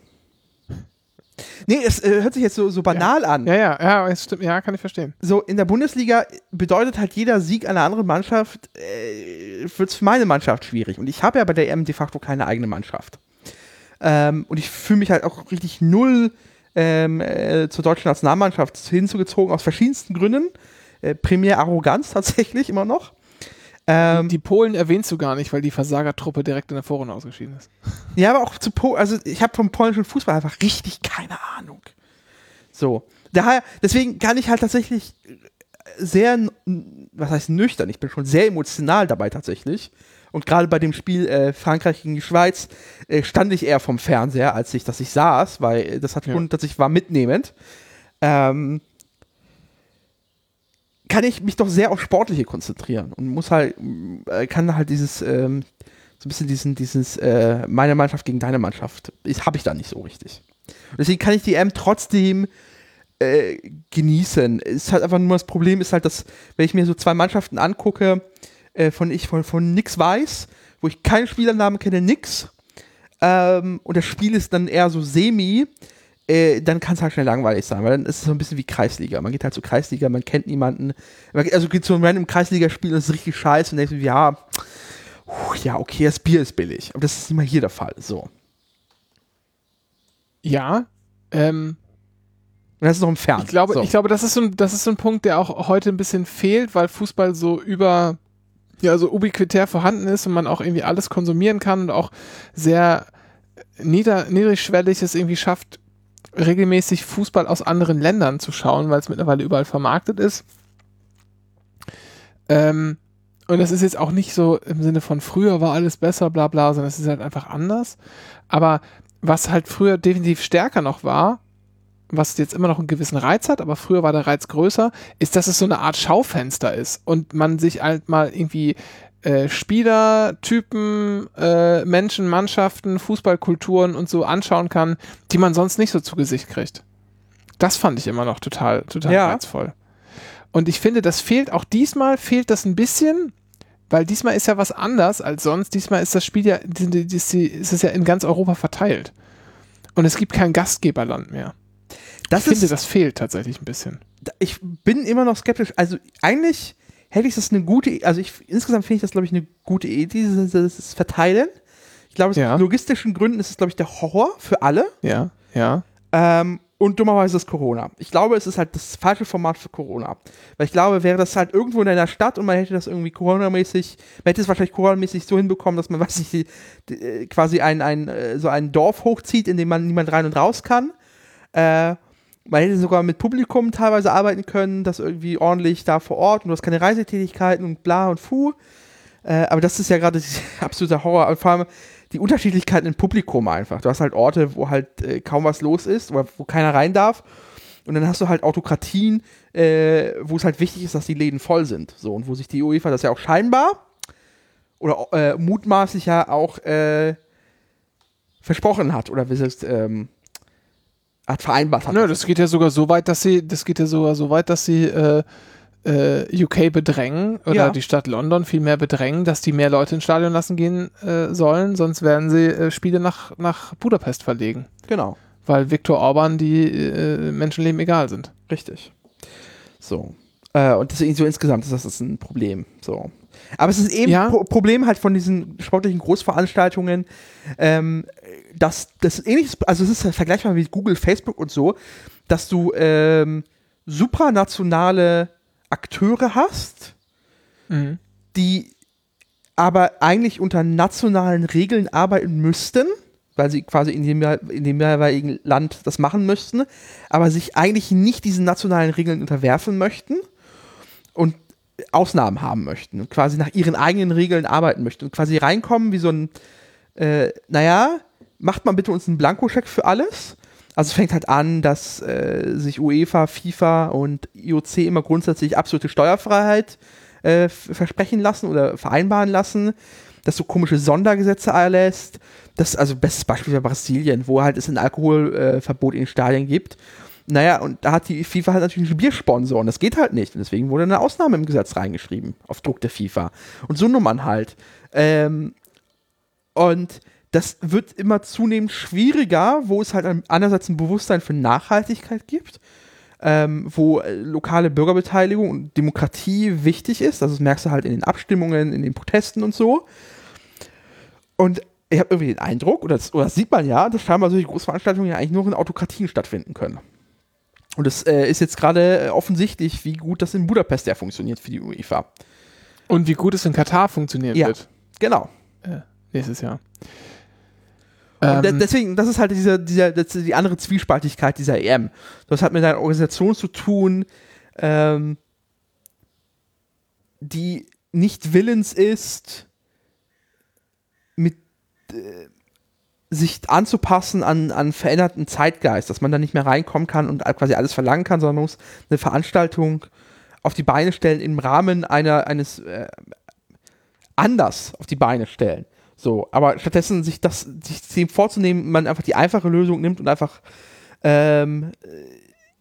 Nee, es äh, hört sich jetzt so, so banal ja. an. Ja, ja, ja, es stimmt, ja, kann ich verstehen. So, in der Bundesliga bedeutet halt jeder Sieg einer anderen Mannschaft, äh, wird es für meine Mannschaft schwierig. Und ich habe ja bei der EM de facto keine eigene Mannschaft. Ähm, und ich fühle mich halt auch richtig null ähm, äh, zur deutschen Nationalmannschaft hinzugezogen, aus verschiedensten Gründen. Äh, primär Arroganz [laughs] tatsächlich immer noch. Ähm, die, Polen erwähnst du gar nicht, weil die Versagertruppe direkt in der Vorrunde ausgeschieden ist. Ja, aber auch zu Polen, also ich habe vom polnischen Fußball einfach richtig keine Ahnung. So. Daher, deswegen kann ich halt tatsächlich sehr, was heißt nüchtern, ich bin schon sehr emotional dabei tatsächlich. Und gerade bei dem Spiel äh, Frankreich gegen die Schweiz äh, stand ich eher vom Fernseher, als ich, dass ich saß, weil das hat ja. Grund, dass ich war mitnehmend. Ähm, kann ich mich doch sehr auf Sportliche konzentrieren und muss halt, äh, kann halt dieses, ähm, so ein bisschen diesen, dieses, äh, meine Mannschaft gegen deine Mannschaft, habe ich da nicht so richtig. Deswegen kann ich die M trotzdem äh, genießen. Ist halt einfach nur das Problem, ist halt, dass, wenn ich mir so zwei Mannschaften angucke, äh, von ich von, von nix weiß, wo ich keinen Spielernamen kenne, nix, ähm, und das Spiel ist dann eher so semi, äh, dann kann es halt schnell langweilig sein, weil dann ist es so ein bisschen wie Kreisliga. Man geht halt zur Kreisliga, man kennt niemanden. Also geht zu einem random Kreisligaspiel und das ist richtig scheiße und denkt, ja, ja, okay, das Bier ist billig. Aber das ist immer hier der Fall. So. Ja, ähm, und das ist noch im Fern. Ich glaube, so. ich glaube das, ist so ein, das ist so ein Punkt, der auch heute ein bisschen fehlt, weil Fußball so über, ja, so ubiquitär vorhanden ist und man auch irgendwie alles konsumieren kann und auch sehr nieder, niedrigschwellig es irgendwie schafft, regelmäßig Fußball aus anderen Ländern zu schauen, weil es mittlerweile überall vermarktet ist. Ähm, und das ist jetzt auch nicht so im Sinne von früher war alles besser, bla bla, sondern es ist halt einfach anders. Aber was halt früher definitiv stärker noch war, was jetzt immer noch einen gewissen Reiz hat, aber früher war der Reiz größer, ist, dass es so eine Art Schaufenster ist und man sich halt mal irgendwie äh, Spieler, Typen, äh, Menschen, Mannschaften, Fußballkulturen und so anschauen kann, die man sonst nicht so zu Gesicht kriegt. Das fand ich immer noch total, total ja. reizvoll. Und ich finde, das fehlt auch diesmal, fehlt das ein bisschen, weil diesmal ist ja was anders als sonst. Diesmal ist das Spiel ja, ist es ja in ganz Europa verteilt. Und es gibt kein Gastgeberland mehr. Das ich finde, das fehlt tatsächlich ein bisschen. Ich bin immer noch skeptisch. Also eigentlich hätte ich das eine gute, also ich, insgesamt finde ich das, glaube ich, eine gute Idee, dieses, dieses Verteilen. Ich glaube, aus ja. logistischen Gründen ist es, glaube ich, der Horror für alle. Ja, ja. Ähm, und dummerweise ist Corona. Ich glaube, es ist halt das falsche Format für Corona. Weil ich glaube, wäre das halt irgendwo in einer Stadt und man hätte das irgendwie Corona-mäßig, man hätte es wahrscheinlich Corona-mäßig so hinbekommen, dass man, [laughs] weiß nicht, äh, quasi ein, ein, äh, so ein Dorf hochzieht, in dem man niemand rein und raus kann. Äh, man hätte sogar mit Publikum teilweise arbeiten können, das irgendwie ordentlich da vor Ort und du hast keine Reisetätigkeiten und bla und fu. Äh, aber das ist ja gerade [laughs] absoluter Horror. Und vor allem die Unterschiedlichkeiten im Publikum einfach. Du hast halt Orte, wo halt äh, kaum was los ist oder wo keiner rein darf. Und dann hast du halt Autokratien, äh, wo es halt wichtig ist, dass die Läden voll sind. So, und wo sich die UEFA das ja auch scheinbar oder äh, mutmaßlich ja auch äh, versprochen hat. Oder wie es ähm, hat vereinbart hat. Nö, das geht ja sogar so weit, dass sie, das geht ja sogar so weit, dass sie äh, äh, UK bedrängen oder ja. die Stadt London viel mehr bedrängen, dass die mehr Leute ins Stadion lassen gehen äh, sollen, sonst werden sie äh, Spiele nach, nach Budapest verlegen. Genau. Weil Viktor Orban die äh, Menschenleben egal sind. Richtig. So. Äh, und deswegen so insgesamt ist das ein Problem. So. Aber es ist eben ja. Pro Problem halt von diesen sportlichen Großveranstaltungen, ähm, dass das ähnliches, also es ist vergleichbar mit Google, Facebook und so, dass du ähm, supranationale Akteure hast, mhm. die aber eigentlich unter nationalen Regeln arbeiten müssten, weil sie quasi in dem, in dem jeweiligen Land das machen müssten, aber sich eigentlich nicht diesen nationalen Regeln unterwerfen möchten und Ausnahmen haben möchten und quasi nach ihren eigenen Regeln arbeiten möchten und quasi reinkommen wie so ein, äh, naja, macht mal bitte uns einen Blankoscheck für alles. Also es fängt halt an, dass äh, sich UEFA, FIFA und IOC immer grundsätzlich absolute Steuerfreiheit äh, versprechen lassen oder vereinbaren lassen, dass so komische Sondergesetze erlässt. Das also bestes Beispiel war Brasilien, wo halt es ein Alkoholverbot äh, in Stadien gibt. Naja, und da hat die FIFA halt natürlich Biersponsoren. Das geht halt nicht. Und deswegen wurde eine Ausnahme im Gesetz reingeschrieben, auf Druck der FIFA. Und so Nummern halt. Ähm, und das wird immer zunehmend schwieriger, wo es halt einerseits ein Bewusstsein für Nachhaltigkeit gibt, ähm, wo äh, lokale Bürgerbeteiligung und Demokratie wichtig ist. Also das merkst du halt in den Abstimmungen, in den Protesten und so. Und ich habe irgendwie den Eindruck, oder das, oder das, sieht man ja, dass scheinbar solche Großveranstaltungen ja eigentlich nur in Autokratien stattfinden können. Und es äh, ist jetzt gerade äh, offensichtlich, wie gut das in Budapest ja funktioniert für die UEFA. Und wie gut es in Katar funktionieren ja, wird. Genau. Äh, nächstes Jahr. Und ähm, deswegen, das ist halt dieser, dieser, die andere Zwiespaltigkeit dieser EM. Das hat mit einer Organisation zu tun, ähm, die nicht willens ist, mit äh, sich anzupassen an, an veränderten Zeitgeist, dass man da nicht mehr reinkommen kann und quasi alles verlangen kann, sondern muss eine Veranstaltung auf die Beine stellen im Rahmen einer, eines äh, anders auf die Beine stellen. So, aber stattdessen sich das, sich dem vorzunehmen, man einfach die einfache Lösung nimmt und einfach ähm,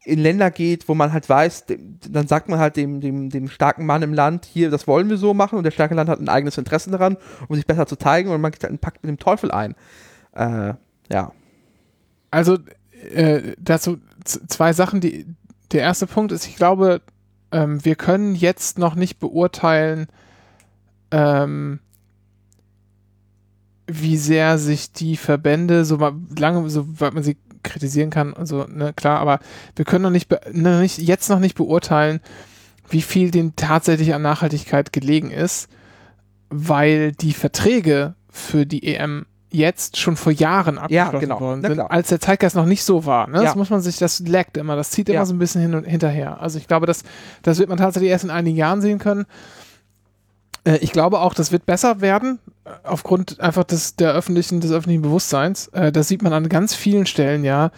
in Länder geht, wo man halt weiß, dann sagt man halt dem, dem, dem starken Mann im Land, hier, das wollen wir so machen und der starke Land hat ein eigenes Interesse daran, um sich besser zu zeigen und man geht halt einen Pakt mit dem Teufel ein. Äh, ja. Also, äh, dazu zwei Sachen. Die, der erste Punkt ist, ich glaube, ähm, wir können jetzt noch nicht beurteilen, ähm, wie sehr sich die Verbände, so lange, soweit man sie kritisieren kann und so, ne, klar, aber wir können noch nicht, noch nicht, jetzt noch nicht beurteilen, wie viel denen tatsächlich an Nachhaltigkeit gelegen ist, weil die Verträge für die EM jetzt schon vor Jahren abgeschlossen ja, genau. worden sind, als der Zeitgeist noch nicht so war. Ne? Ja. Das muss man sich, das leckt immer, das zieht immer ja. so ein bisschen hin und hinterher. Also ich glaube, das, das wird man tatsächlich erst in einigen Jahren sehen können. Äh, ich glaube auch, das wird besser werden, äh, aufgrund einfach des, der öffentlichen, des öffentlichen Bewusstseins. Äh, das sieht man an ganz vielen Stellen ja,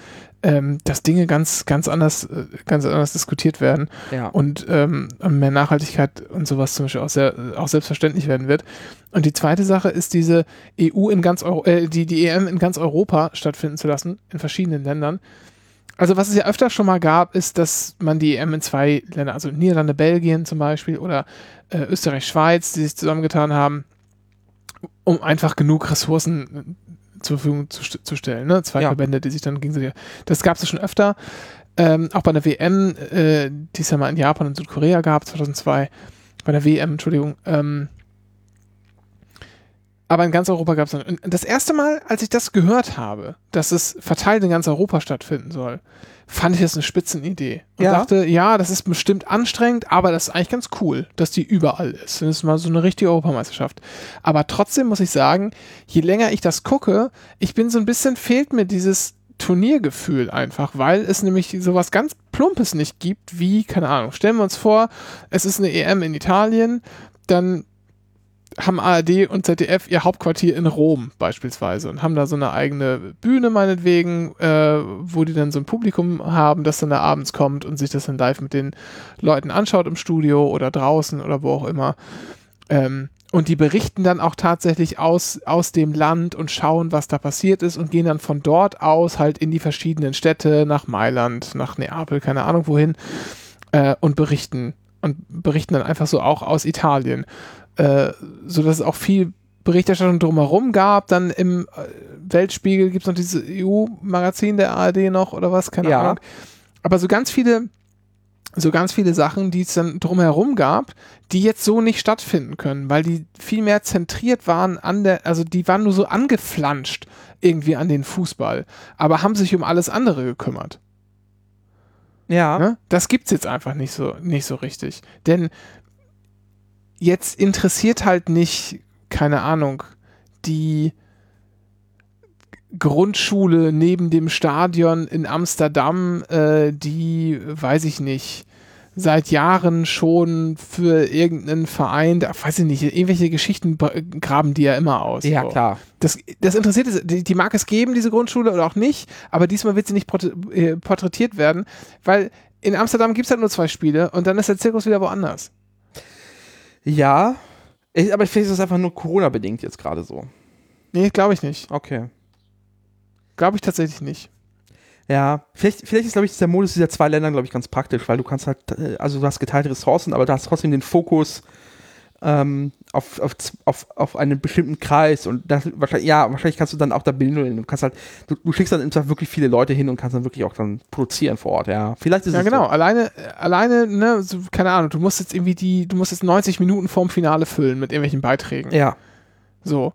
ähm, dass Dinge ganz, ganz anders, ganz anders diskutiert werden ja. und ähm, mehr Nachhaltigkeit und sowas zum Beispiel auch, sehr, auch selbstverständlich werden wird. Und die zweite Sache ist diese EU in ganz Euro, äh, die, die EM in ganz Europa stattfinden zu lassen, in verschiedenen Ländern. Also was es ja öfter schon mal gab, ist, dass man die EM in zwei Länder, also Niederlande, Belgien zum Beispiel oder äh, Österreich, Schweiz, die sich zusammengetan haben, um einfach genug Ressourcen äh, zur Verfügung zu, zu stellen. Ne? Zwei ja. Verbände, die sich dann gegenseitig. Das gab es schon öfter. Ähm, auch bei der WM, äh, die es ja mal in Japan und Südkorea gab, 2002. Bei der WM, Entschuldigung. Ähm, aber in ganz Europa gab es dann. Das erste Mal, als ich das gehört habe, dass es verteilt in ganz Europa stattfinden soll, fand ich das eine Spitzenidee. Und ja. dachte, ja, das ist bestimmt anstrengend, aber das ist eigentlich ganz cool, dass die überall ist. Das ist mal so eine richtige Europameisterschaft. Aber trotzdem muss ich sagen, je länger ich das gucke, ich bin so ein bisschen, fehlt mir dieses Turniergefühl einfach, weil es nämlich sowas ganz Plumpes nicht gibt, wie, keine Ahnung, stellen wir uns vor, es ist eine EM in Italien, dann haben ARD und ZDF ihr Hauptquartier in Rom beispielsweise und haben da so eine eigene Bühne meinetwegen, äh, wo die dann so ein Publikum haben, das dann da abends kommt und sich das dann live mit den Leuten anschaut im Studio oder draußen oder wo auch immer. Ähm, und die berichten dann auch tatsächlich aus, aus dem Land und schauen, was da passiert ist und gehen dann von dort aus halt in die verschiedenen Städte, nach Mailand, nach Neapel, keine Ahnung wohin, äh, und berichten und berichten dann einfach so auch aus Italien äh, so dass es auch viel Berichterstattung drumherum gab. Dann im äh, Weltspiegel gibt es noch dieses EU-Magazin der ARD noch oder was, keine ja. Ahnung. Aber so ganz viele, so ganz viele Sachen, die es dann drumherum gab, die jetzt so nicht stattfinden können, weil die viel mehr zentriert waren an der, also die waren nur so angeflanscht irgendwie an den Fußball, aber haben sich um alles andere gekümmert. Ja. Ne? Das gibt's jetzt einfach nicht so, nicht so richtig. Denn jetzt interessiert halt nicht, keine Ahnung, die Grundschule neben dem Stadion in Amsterdam, äh, die, weiß ich nicht, seit Jahren schon für irgendeinen Verein, da, weiß ich nicht, irgendwelche Geschichten graben die ja immer aus. Ja, so. klar. Das, das interessiert es, die, die, mag es geben, diese Grundschule, oder auch nicht, aber diesmal wird sie nicht äh, porträtiert werden, weil in Amsterdam gibt es halt nur zwei Spiele und dann ist der Zirkus wieder woanders. Ja, ich, aber vielleicht ist das einfach nur Corona-bedingt jetzt gerade so. Nee, glaube ich nicht. Okay. Glaube ich tatsächlich nicht. Ja, vielleicht, vielleicht ist, glaube ich, der Modus dieser zwei Länder, glaube ich, ganz praktisch, weil du kannst halt, äh, also du hast geteilte Ressourcen, aber du hast trotzdem den Fokus ähm, auf, auf, auf, auf einen bestimmten Kreis und das, wahrscheinlich, ja, wahrscheinlich kannst du dann auch da bündeln. Du kannst halt, du, du schickst dann einfach wirklich viele Leute hin und kannst dann wirklich auch dann produzieren vor Ort, ja. Vielleicht ist ja, es genau. So. Alleine, alleine, ne, so, keine Ahnung, du musst jetzt irgendwie die, du musst jetzt 90 Minuten vorm Finale füllen mit irgendwelchen Beiträgen. Ja. So.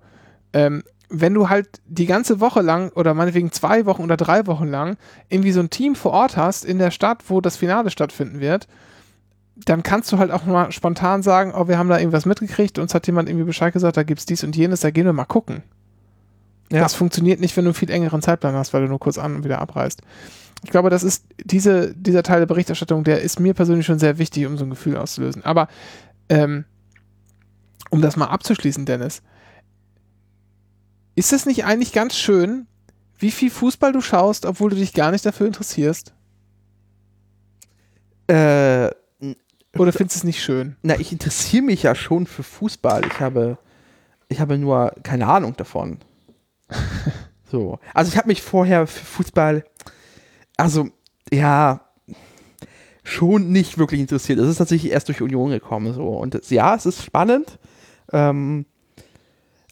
Ähm, wenn du halt die ganze Woche lang oder meinetwegen zwei Wochen oder drei Wochen lang irgendwie so ein Team vor Ort hast in der Stadt, wo das Finale stattfinden wird, dann kannst du halt auch mal spontan sagen, oh, wir haben da irgendwas mitgekriegt, uns hat jemand irgendwie Bescheid gesagt, da gibt es dies und jenes, da gehen wir mal gucken. Ja. Das funktioniert nicht, wenn du einen viel engeren Zeitplan hast, weil du nur kurz an und wieder abreist. Ich glaube, das ist diese, dieser Teil der Berichterstattung, der ist mir persönlich schon sehr wichtig, um so ein Gefühl auszulösen. Aber ähm, um das mal abzuschließen, Dennis, ist es nicht eigentlich ganz schön, wie viel Fußball du schaust, obwohl du dich gar nicht dafür interessierst? Äh, Oder findest du es nicht schön? Na, ich interessiere mich ja schon für Fußball. Ich habe, ich habe nur keine Ahnung davon. [laughs] so. Also ich habe mich vorher für Fußball, also ja, schon nicht wirklich interessiert. Es ist tatsächlich erst durch Union gekommen. So. Und das, ja, es ist spannend. Ähm,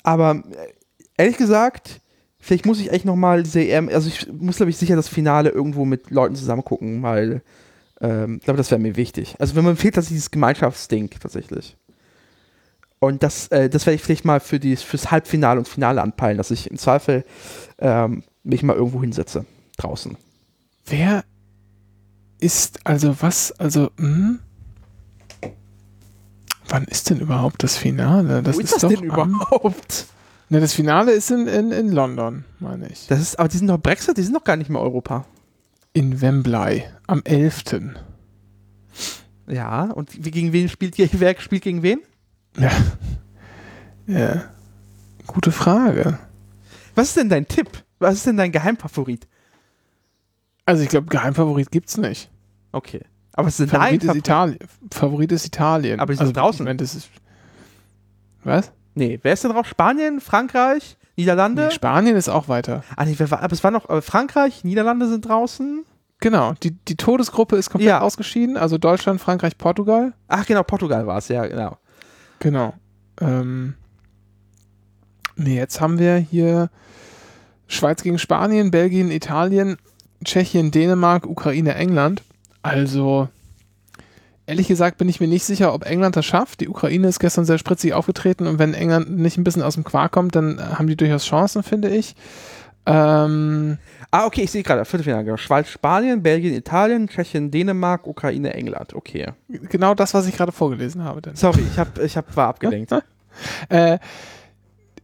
aber äh, ehrlich gesagt, vielleicht muss ich echt nochmal diese EM, also ich muss, glaube ich, sicher das Finale irgendwo mit Leuten zusammen gucken, weil ähm, ich glaube, das wäre mir wichtig. Also wenn man fehlt, dass dieses Gemeinschaftsding tatsächlich. Und das, äh, das werde ich vielleicht mal für die, fürs Halbfinale und Finale anpeilen, dass ich im Zweifel ähm, mich mal irgendwo hinsetze. Draußen. Wer ist, also was, also, hm? Wann ist denn überhaupt das Finale? Das Wo ist, ist das denn am, überhaupt? Ne, das Finale ist in, in, in London, meine ich. Das ist, aber die sind doch Brexit, die sind doch gar nicht mehr Europa. In Wembley, am 11. Ja, und wie, gegen wen spielt ihr? Wer spielt gegen wen? Ja. ja. Gute Frage. Was ist denn dein Tipp? Was ist denn dein Geheimfavorit? Also ich glaube, Geheimfavorit gibt's nicht. Okay. Aber es ist Favorit ist Italien. Favorit ist Italien. Aber die sind also draußen. Moment, das ist was? Nee, wer ist denn drauf? Spanien, Frankreich, Niederlande? Nee, Spanien ist auch weiter. Ah, nee, war, aber es war noch Frankreich, Niederlande sind draußen. Genau, die, die Todesgruppe ist komplett ja. ausgeschieden, also Deutschland, Frankreich, Portugal. Ach genau, Portugal war es, ja, genau. Genau. Ähm, nee, jetzt haben wir hier Schweiz gegen Spanien, Belgien, Italien, Tschechien, Dänemark, Ukraine, England. Also, ehrlich gesagt bin ich mir nicht sicher, ob England das schafft. Die Ukraine ist gestern sehr spritzig aufgetreten und wenn England nicht ein bisschen aus dem Quark kommt, dann haben die durchaus Chancen, finde ich. Ähm, ah, okay, ich sehe gerade, Viertelfinale. Genau. Schweiz, Spanien, Belgien, Italien, Tschechien, Dänemark, Ukraine, England. Okay. Genau das, was ich gerade vorgelesen habe. Denn. Sorry, ich, hab, ich hab, war abgelenkt. [laughs] äh,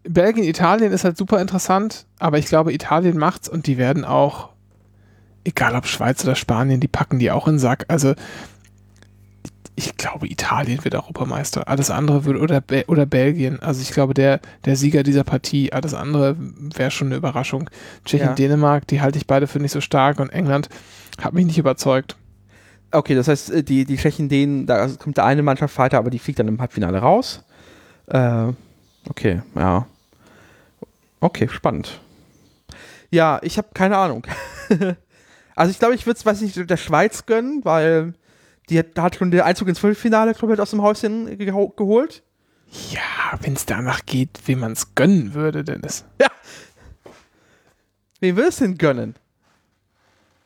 Belgien, Italien ist halt super interessant, aber ich glaube, Italien macht's und die werden auch, egal ob Schweiz oder Spanien, die packen die auch in den Sack. Also ich glaube, Italien wird Europameister. Alles andere würde, oder, Be oder Belgien. Also ich glaube, der, der Sieger dieser Partie, alles andere wäre schon eine Überraschung. Tschechien, ja. Dänemark, die halte ich beide für nicht so stark und England hat mich nicht überzeugt. Okay, das heißt, äh, die, die Tschechen, denen, da kommt der eine Mannschaft weiter, aber die fliegt dann im Halbfinale raus. Äh, okay, ja. Okay, spannend. Ja, ich habe keine Ahnung. [laughs] also ich glaube, ich würde es, weiß nicht, der Schweiz gönnen, weil die hat, hat schon den Einzug ins Viertelfinale komplett aus dem Häuschen geholt. Ja, wenn es danach geht, wem man es gönnen würde, Dennis. Ja. Wem würdest du denn gönnen?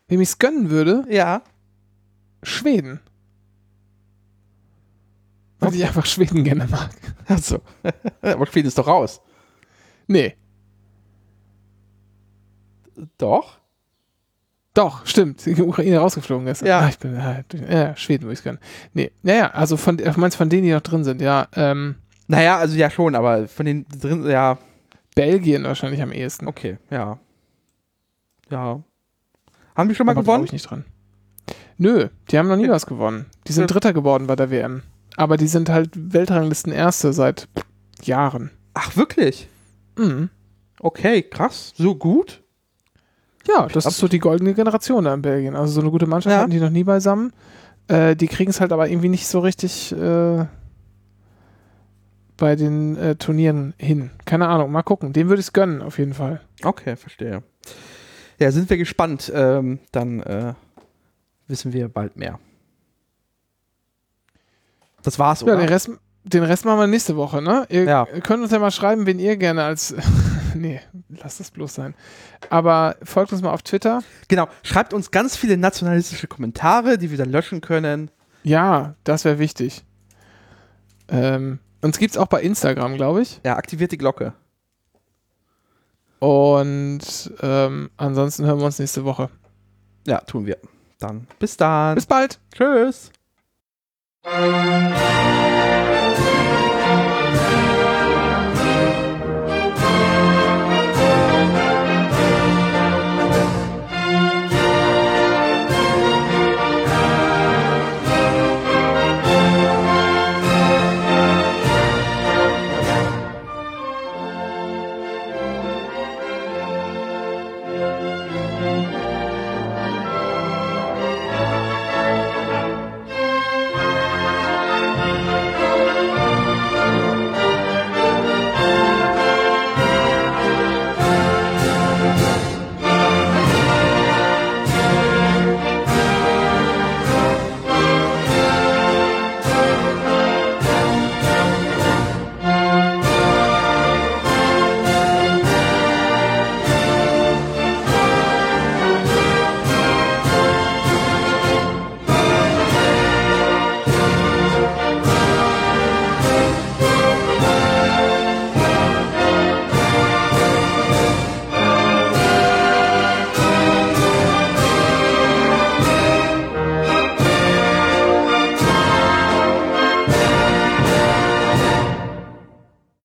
Wem ich es gönnen würde? Ja. Schweden. Weil okay. ich einfach Schweden gerne mag. Achso. [laughs] Aber Schweden ist doch raus. Nee. Doch? Doch, stimmt. Die Ukraine rausgeflogen ist. Ja. Ah, ich bin, ja, Schweden würde ich können. Nee, naja, also von, meinst von denen, die noch drin sind, ja. Ähm, naja, also ja schon, aber von den drin, ja. Belgien wahrscheinlich am ehesten. Okay, ja. Ja. Haben die schon mal aber gewonnen? ich nicht dran. Nö, die haben noch nie was gewonnen. Die sind Dritter geworden bei der WM. Aber die sind halt Weltranglisten Erste seit Jahren. Ach, wirklich? Mhm. Okay, krass. So gut? Ja, das ist so die goldene Generation da in Belgien. Also so eine gute Mannschaft ja. hatten die noch nie beisammen. Äh, die kriegen es halt aber irgendwie nicht so richtig äh, bei den äh, Turnieren hin. Keine Ahnung, mal gucken. Dem würde ich es gönnen, auf jeden Fall. Okay, verstehe. Ja, sind wir gespannt. Ähm, dann äh, wissen wir bald mehr. Das war's, oder? Ja, den Rest, den Rest machen wir nächste Woche, ne? Ihr ja. könnt uns ja mal schreiben, wen ihr gerne als [laughs] nee, lass das bloß sein. Aber folgt uns mal auf Twitter. Genau, schreibt uns ganz viele nationalistische Kommentare, die wir dann löschen können. Ja, das wäre wichtig. Ähm, uns gibt es auch bei Instagram, glaube ich. Ja, aktiviert die Glocke. Und ähm, ansonsten hören wir uns nächste Woche. Ja, tun wir. Dann bis dann. Bis bald. Tschüss.